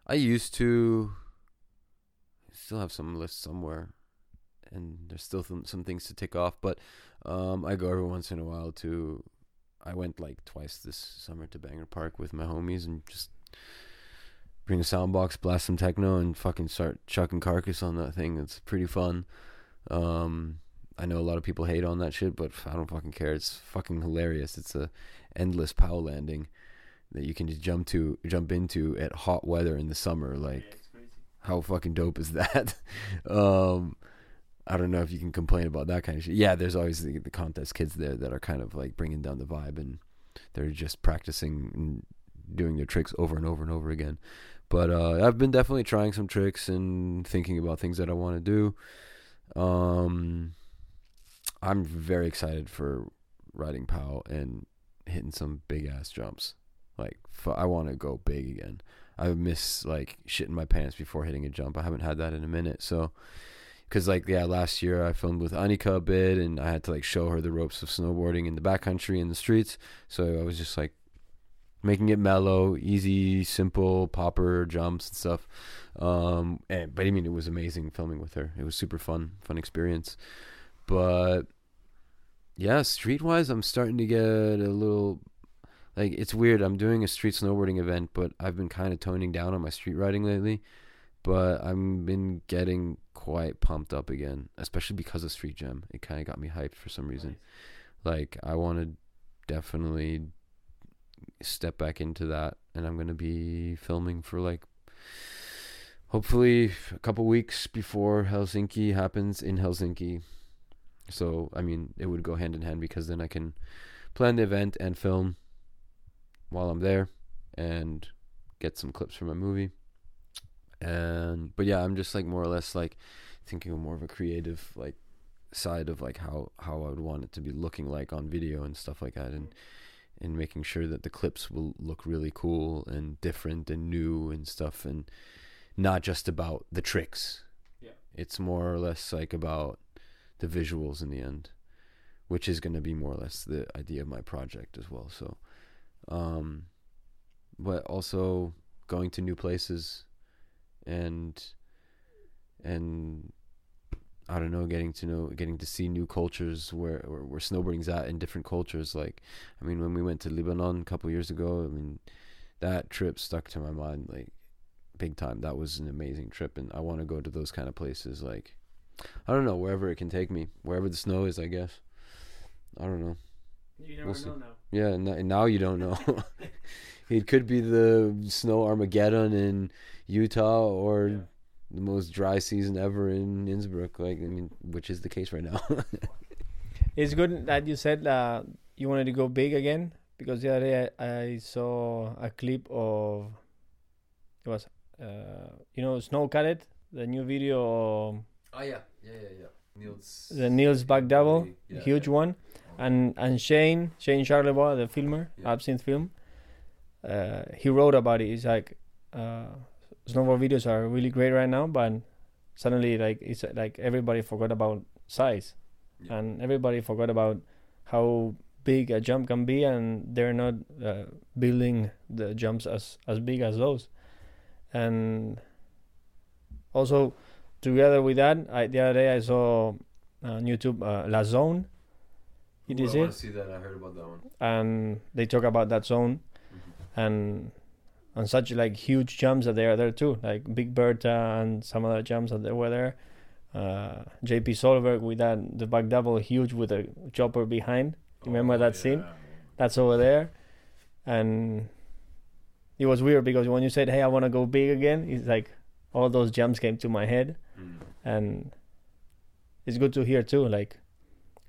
I used to still have some list somewhere, and there's still some, some things to tick off. But um, I go every once in a while to. I went like twice this summer to Bangor Park with my homies and just bring a sound box, blast some techno, and fucking start chucking carcass on that thing. It's pretty fun. Um, I know a lot of people hate on that shit, but I don't fucking care. It's fucking hilarious. It's a endless pow landing that you can just jump to, jump into at hot weather in the summer. Like, how fucking dope is that? um, I don't know if you can complain about that kind of shit. Yeah, there's always the, the contest kids there that are kind of like bringing down the vibe and they're just practicing and doing their tricks over and over and over again. But uh, I've been definitely trying some tricks and thinking about things that I want to do. Um, I'm very excited for riding POW and hitting some big ass jumps. Like I want to go big again. I miss like shitting my pants before hitting a jump. I haven't had that in a minute. So, because like yeah, last year I filmed with Annika a bit, and I had to like show her the ropes of snowboarding in the backcountry in the streets. So I was just like making it mellow, easy, simple popper jumps and stuff. Um, and but I mean, it was amazing filming with her. It was super fun, fun experience. But yeah, streetwise, I'm starting to get a little like it's weird. I'm doing a street snowboarding event, but I've been kind of toning down on my street riding lately. But I've been getting quite pumped up again, especially because of Street Jam. It kind of got me hyped for some reason. Like I want to definitely step back into that, and I'm gonna be filming for like hopefully a couple weeks before Helsinki happens in Helsinki. So I mean, it would go hand in hand because then I can plan the event and film while I'm there and get some clips from my movie. And but yeah, I'm just like more or less like thinking of more of a creative like side of like how how I would want it to be looking like on video and stuff like that and and making sure that the clips will look really cool and different and new and stuff and not just about the tricks. Yeah. It's more or less like about the visuals in the end, which is going to be more or less the idea of my project as well. So um, but also going to new places and and I don't know, getting to know, getting to see new cultures where where, where snowboarding's at in different cultures. Like, I mean, when we went to Lebanon a couple years ago, I mean, that trip stuck to my mind like big time. That was an amazing trip, and I want to go to those kind of places. Like, I don't know, wherever it can take me, wherever the snow is, I guess. I don't know. You never we'll know now. Yeah, and now you don't know. it could be the snow Armageddon in Utah or yeah. The most dry season ever in Innsbruck. Like, I mean, which is the case right now. it's good that you said uh, you wanted to go big again because the other day I, I saw a clip of it was uh, you know Snow Cadet, the new video. oh yeah, yeah, yeah, yeah. Niels. The Niels back double, yeah, huge yeah. one and and Shane Shane Charlebois, the filmer, yeah. Absinthe Film, uh, he wrote about it. He's like, uh, snowboard videos are really great right now, but suddenly like it's like everybody forgot about size, yeah. and everybody forgot about how big a jump can be, and they're not uh, building the jumps as as big as those, and also together with that, I, the other day I saw on YouTube uh, La Zone it is it. see that. I heard about that one. And they talk about that zone, mm-hmm. and and such like huge jumps that they are there too, like Big Bertha and some other jumps that they were there. Uh, JP Solberg with that the back double huge with a chopper behind. You remember oh, that yeah. scene? That's over there, and it was weird because when you said, "Hey, I want to go big again," it's like all those jumps came to my head, mm. and it's good to hear too. Like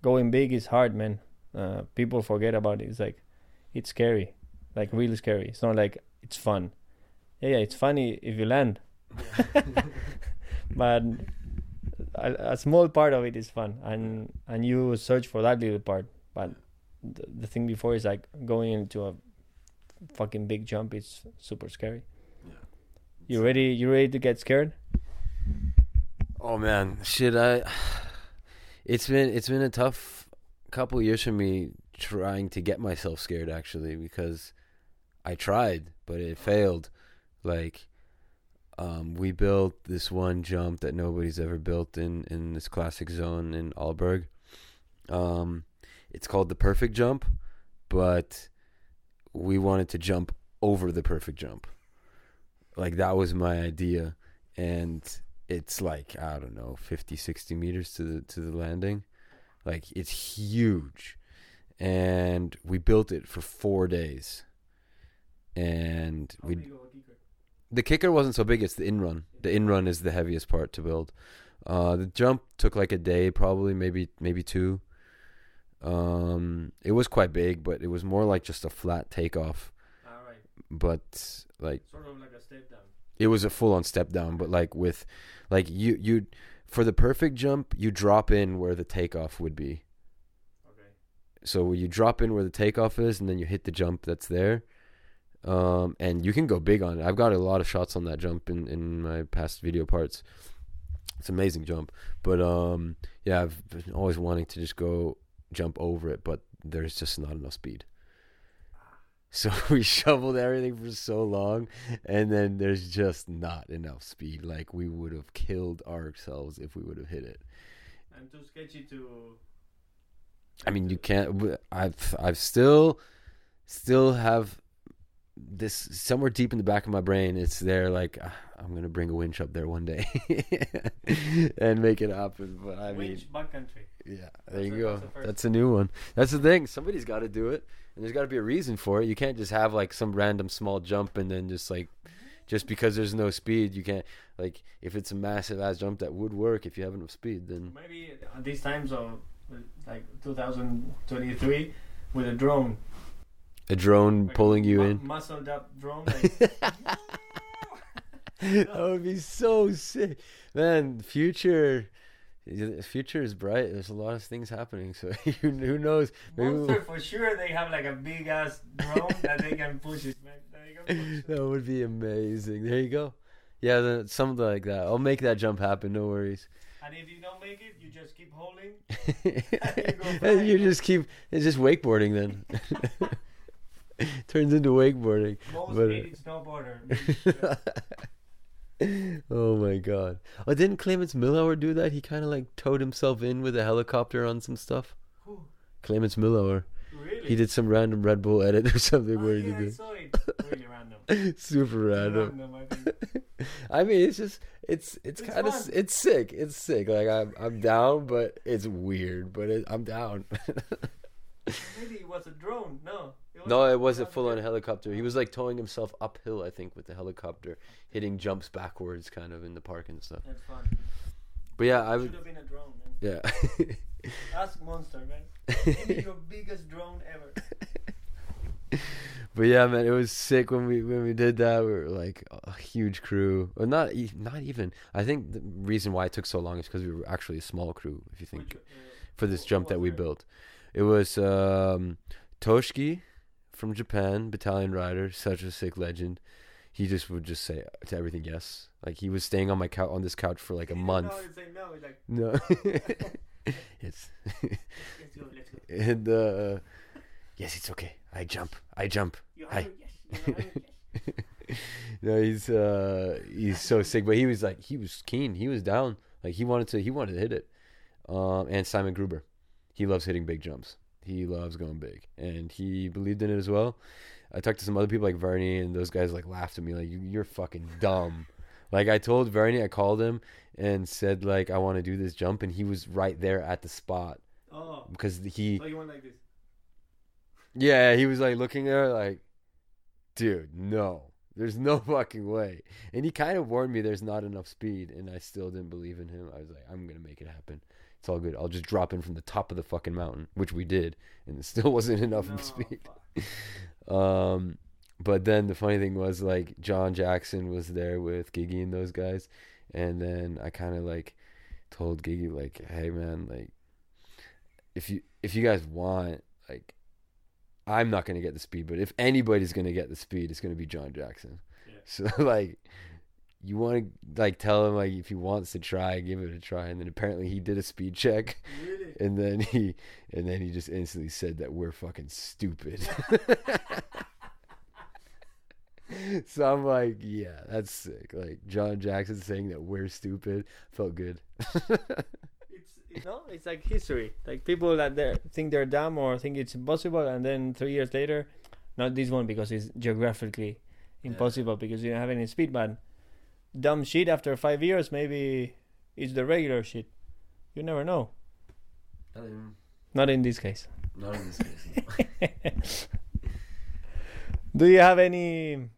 going big is hard, man. Uh, people forget about it. It's like it's scary, like really scary. It's not like it's fun. Yeah, yeah, it's funny if you land, but a, a, small part of it is fun, and and you search for that little part. But the, the thing before is like going into a fucking big jump. It's super scary. Yeah. You ready? You ready to get scared? Oh man, shit! I it's been it's been a tough couple years for me trying to get myself scared actually because I tried but it failed. Like um, we built this one jump that nobody's ever built in in this classic zone in Arlberg. Um, it's called the perfect jump, but we wanted to jump over the perfect jump. like that was my idea and it's like i don't know 50 60 meters to the to the landing like it's huge and we built it for 4 days and we the kicker wasn't so big it's the in run the in run is the heaviest part to build. Uh the jump took like a day probably maybe maybe two. Um it was quite big but it was more like just a flat takeoff. Alright. but like Sort of like a step down. it was a full on step down but like with like you you for the perfect jump you drop in where the takeoff would be. Okay. so you drop in where the takeoff is and then you hit the jump that's there um and you can go big on it i've got a lot of shots on that jump in in my past video parts it's an amazing jump but um yeah i've been always wanting to just go jump over it but there's just not enough speed so we shoveled everything for so long and then there's just not enough speed like we would have killed ourselves if we would have hit it I'm too sketchy to. I mean, you can't. I've I've still still have this somewhere deep in the back of my brain. It's there. Like ah, I'm gonna bring a winch up there one day and make it happen. But I mean, Winch backcountry. yeah, That's there you the- go. that's. That's a new one. That's the thing. Somebody's got to do it, and there's got to be a reason for it. You can't just have like some random small jump and then just like. Just because there's no speed, you can't like if it's a massive ass jump that would work if you have enough speed. Then Maybe at these times of like 2023 with a drone. A drone Like pulling you mu- in. Muscled up drone. Like, that would be so sick, man. Future, the future is bright. There's a lot of things happening. So who who knows? Monster we'll- for sure. They have like a big ass drone that they can push it. Man. There you go. Push. that would be amazing. There you go. Yeah, then something like that. I'll make that jump happen. No worries. And if you don't make it, you just keep holding. and you just keep it's just wakeboarding then. Turns into wakeboarding. Most But- hated snowboarder. oh my god! Oh, didn't Clemens Millauer do that? He kind of like towed himself in with a helicopter on some stuff. Whew, Clemens Millauer. really? He did some random Red Bull edit or something Oh, where yeah, he did. Really random. super random. Random, I. I mean, it's just it's it's, It's kind of it's sick. It's sick. Like I'm I'm down, but it's weird. But it, I'm down. Maybe it was a drone. No. No, it was a wasn't full on helicopter. He was like towing himself uphill, I think, with the helicopter, hitting jumps backwards, kind of in the park and stuff. That's fun. But yeah, I Should would. have been a drone, man. Yeah. Ask Monster, man. Maybe your biggest drone ever. But yeah, man, it was sick when we when we did that. We were like a huge crew, or not not even. I think the reason why it took so long is because we were actually a small crew. If you think Which, uh, for this jump that we built, it was um, Toshki from Japan, Bataleon rider, such a sick legend. He just would just say to everything yes. Like he was staying on my couch on this couch for like a month. know, he'd say no. He's like, No. yes. let's go, let's go. and uh, yes, it's okay. I jump. I jump. Hi. yes. You have it, yes. no, he's uh he's so sick, but he was like he was keen. He was down. Like he wanted to he wanted to hit it. Um and Simon Gruber. He loves hitting big jumps. He loves going big. And he believed in it as well. I talked to some other people like Vernie and those guys like laughed at me like you, you're fucking dumb. Like I told Vernie, I called him and said like I want to do this jump and he was right there at the spot Oh, because he so you went like this. yeah, he was like looking at her like, dude, no, there's no fucking way. And he kind of warned me there's not enough speed, and I still didn't believe in him. I was like, I'm gonna make it happen. It's all good. I'll just drop in from the top of the fucking mountain, which we did, and it still wasn't enough No, speed. Um, but then the funny thing was like John Jackson was there with Giggy and those guys, and then I kind of like told Giggy like, hey man, like if you if you guys want like. I'm not gonna get the speed, but if anybody's gonna get the speed, it's gonna be John Jackson. Yeah. So like, you want to like tell him like if he wants to try, give it a try. And then apparently he did a speed check, Really? and then he and then he just instantly said that we're fucking stupid. so I'm like, yeah, that's sick. Like John Jackson saying that we're stupid felt good. It's you know, it's like history. Like people that they think they're dumb or think it's impossible, and then three years later, not this one because it's geographically impossible because you don't have any speed. But dumb shit after five years, maybe it's the regular shit. You never know. Not in this case. Not in this case. Do you have any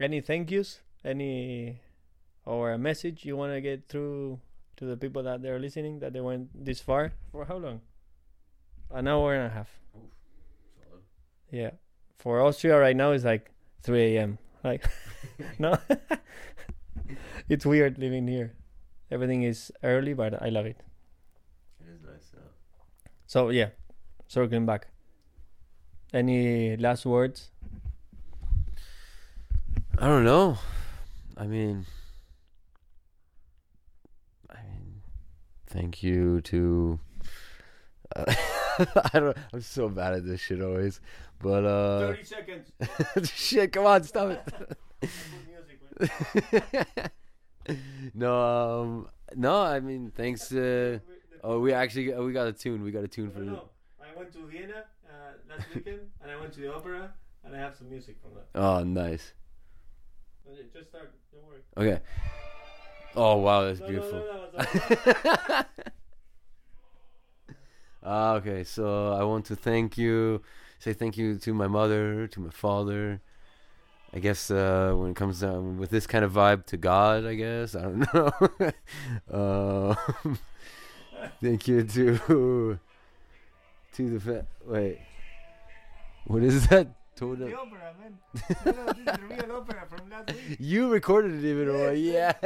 any thank yous? Any or a message you want to get through to the people that they're listening that they went this far? For how long? An hour and a half. Yeah. For Austria right now it's like 3 a.m. Like no. it's weird living here. Everything is early, but I love it. It is nice. Yeah. So yeah, circling back. Any last words? I don't know. I mean, I mean, thank you to. Uh, I don't. I'm so bad at this shit always, but uh, seconds. shit. Come on, stop it. no, um, no. I mean, thanks. Uh, oh, we actually we got a tune. We got a tune for. the I went to Vienna uh, last weekend and I went to the opera and I have some music from that. Oh, nice. Just start. Don't worry. Okay. Oh wow, that's No, no, beautiful. no, no, no, Ah, okay, so I want to thank you, say thank you to my mother, to my father. I guess uh, when it comes down with this kind of vibe to God, I guess I don't know. um, thank you to to the fa- wait. What is that? Total. The opera, man. No, no, this is the real opera from last week. You recorded it even more. Yes,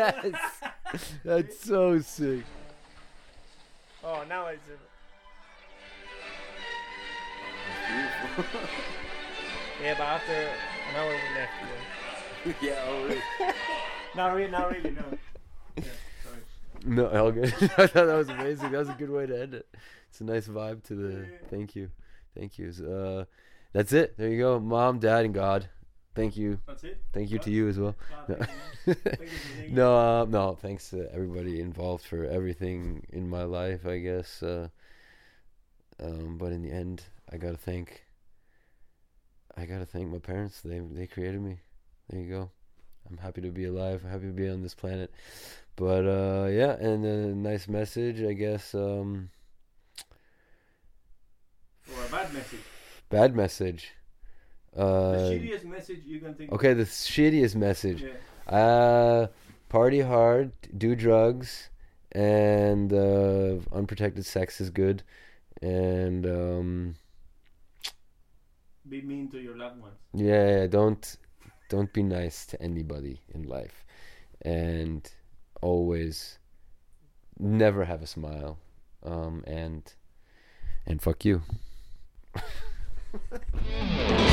that's so sick. Oh, now it's. Yeah, but after we left. Yeah. yeah, oh, really? Not really, not really, no. Yeah, sorry. No, all good. I thought that was amazing. That was a good way to end it. It's a nice vibe to the. Thank you, thank you. Uh, that's it. There you go, mom, dad, and God. Thank you. That's it. Thank you to you as well. No. thank you, man. Thank you for saying no, uh, no. Thanks to everybody involved for everything in my life. I guess. Uh, um, but in the end, I gotta thank. I gotta thank my parents. They they created me. There you go. I'm happy to be alive. Happy to be on this planet. But uh, yeah, and a nice message, I guess. Um, Or a bad message. bad message. The Uh, shittiest message you can think okay, the shittiest message. Yeah. Uh, party hard, do drugs, and uh, unprotected sex is good. And um, Be mean to your loved ones. yeah, don't don't be nice to anybody in life, and always never have a smile. Um, and and fuck you.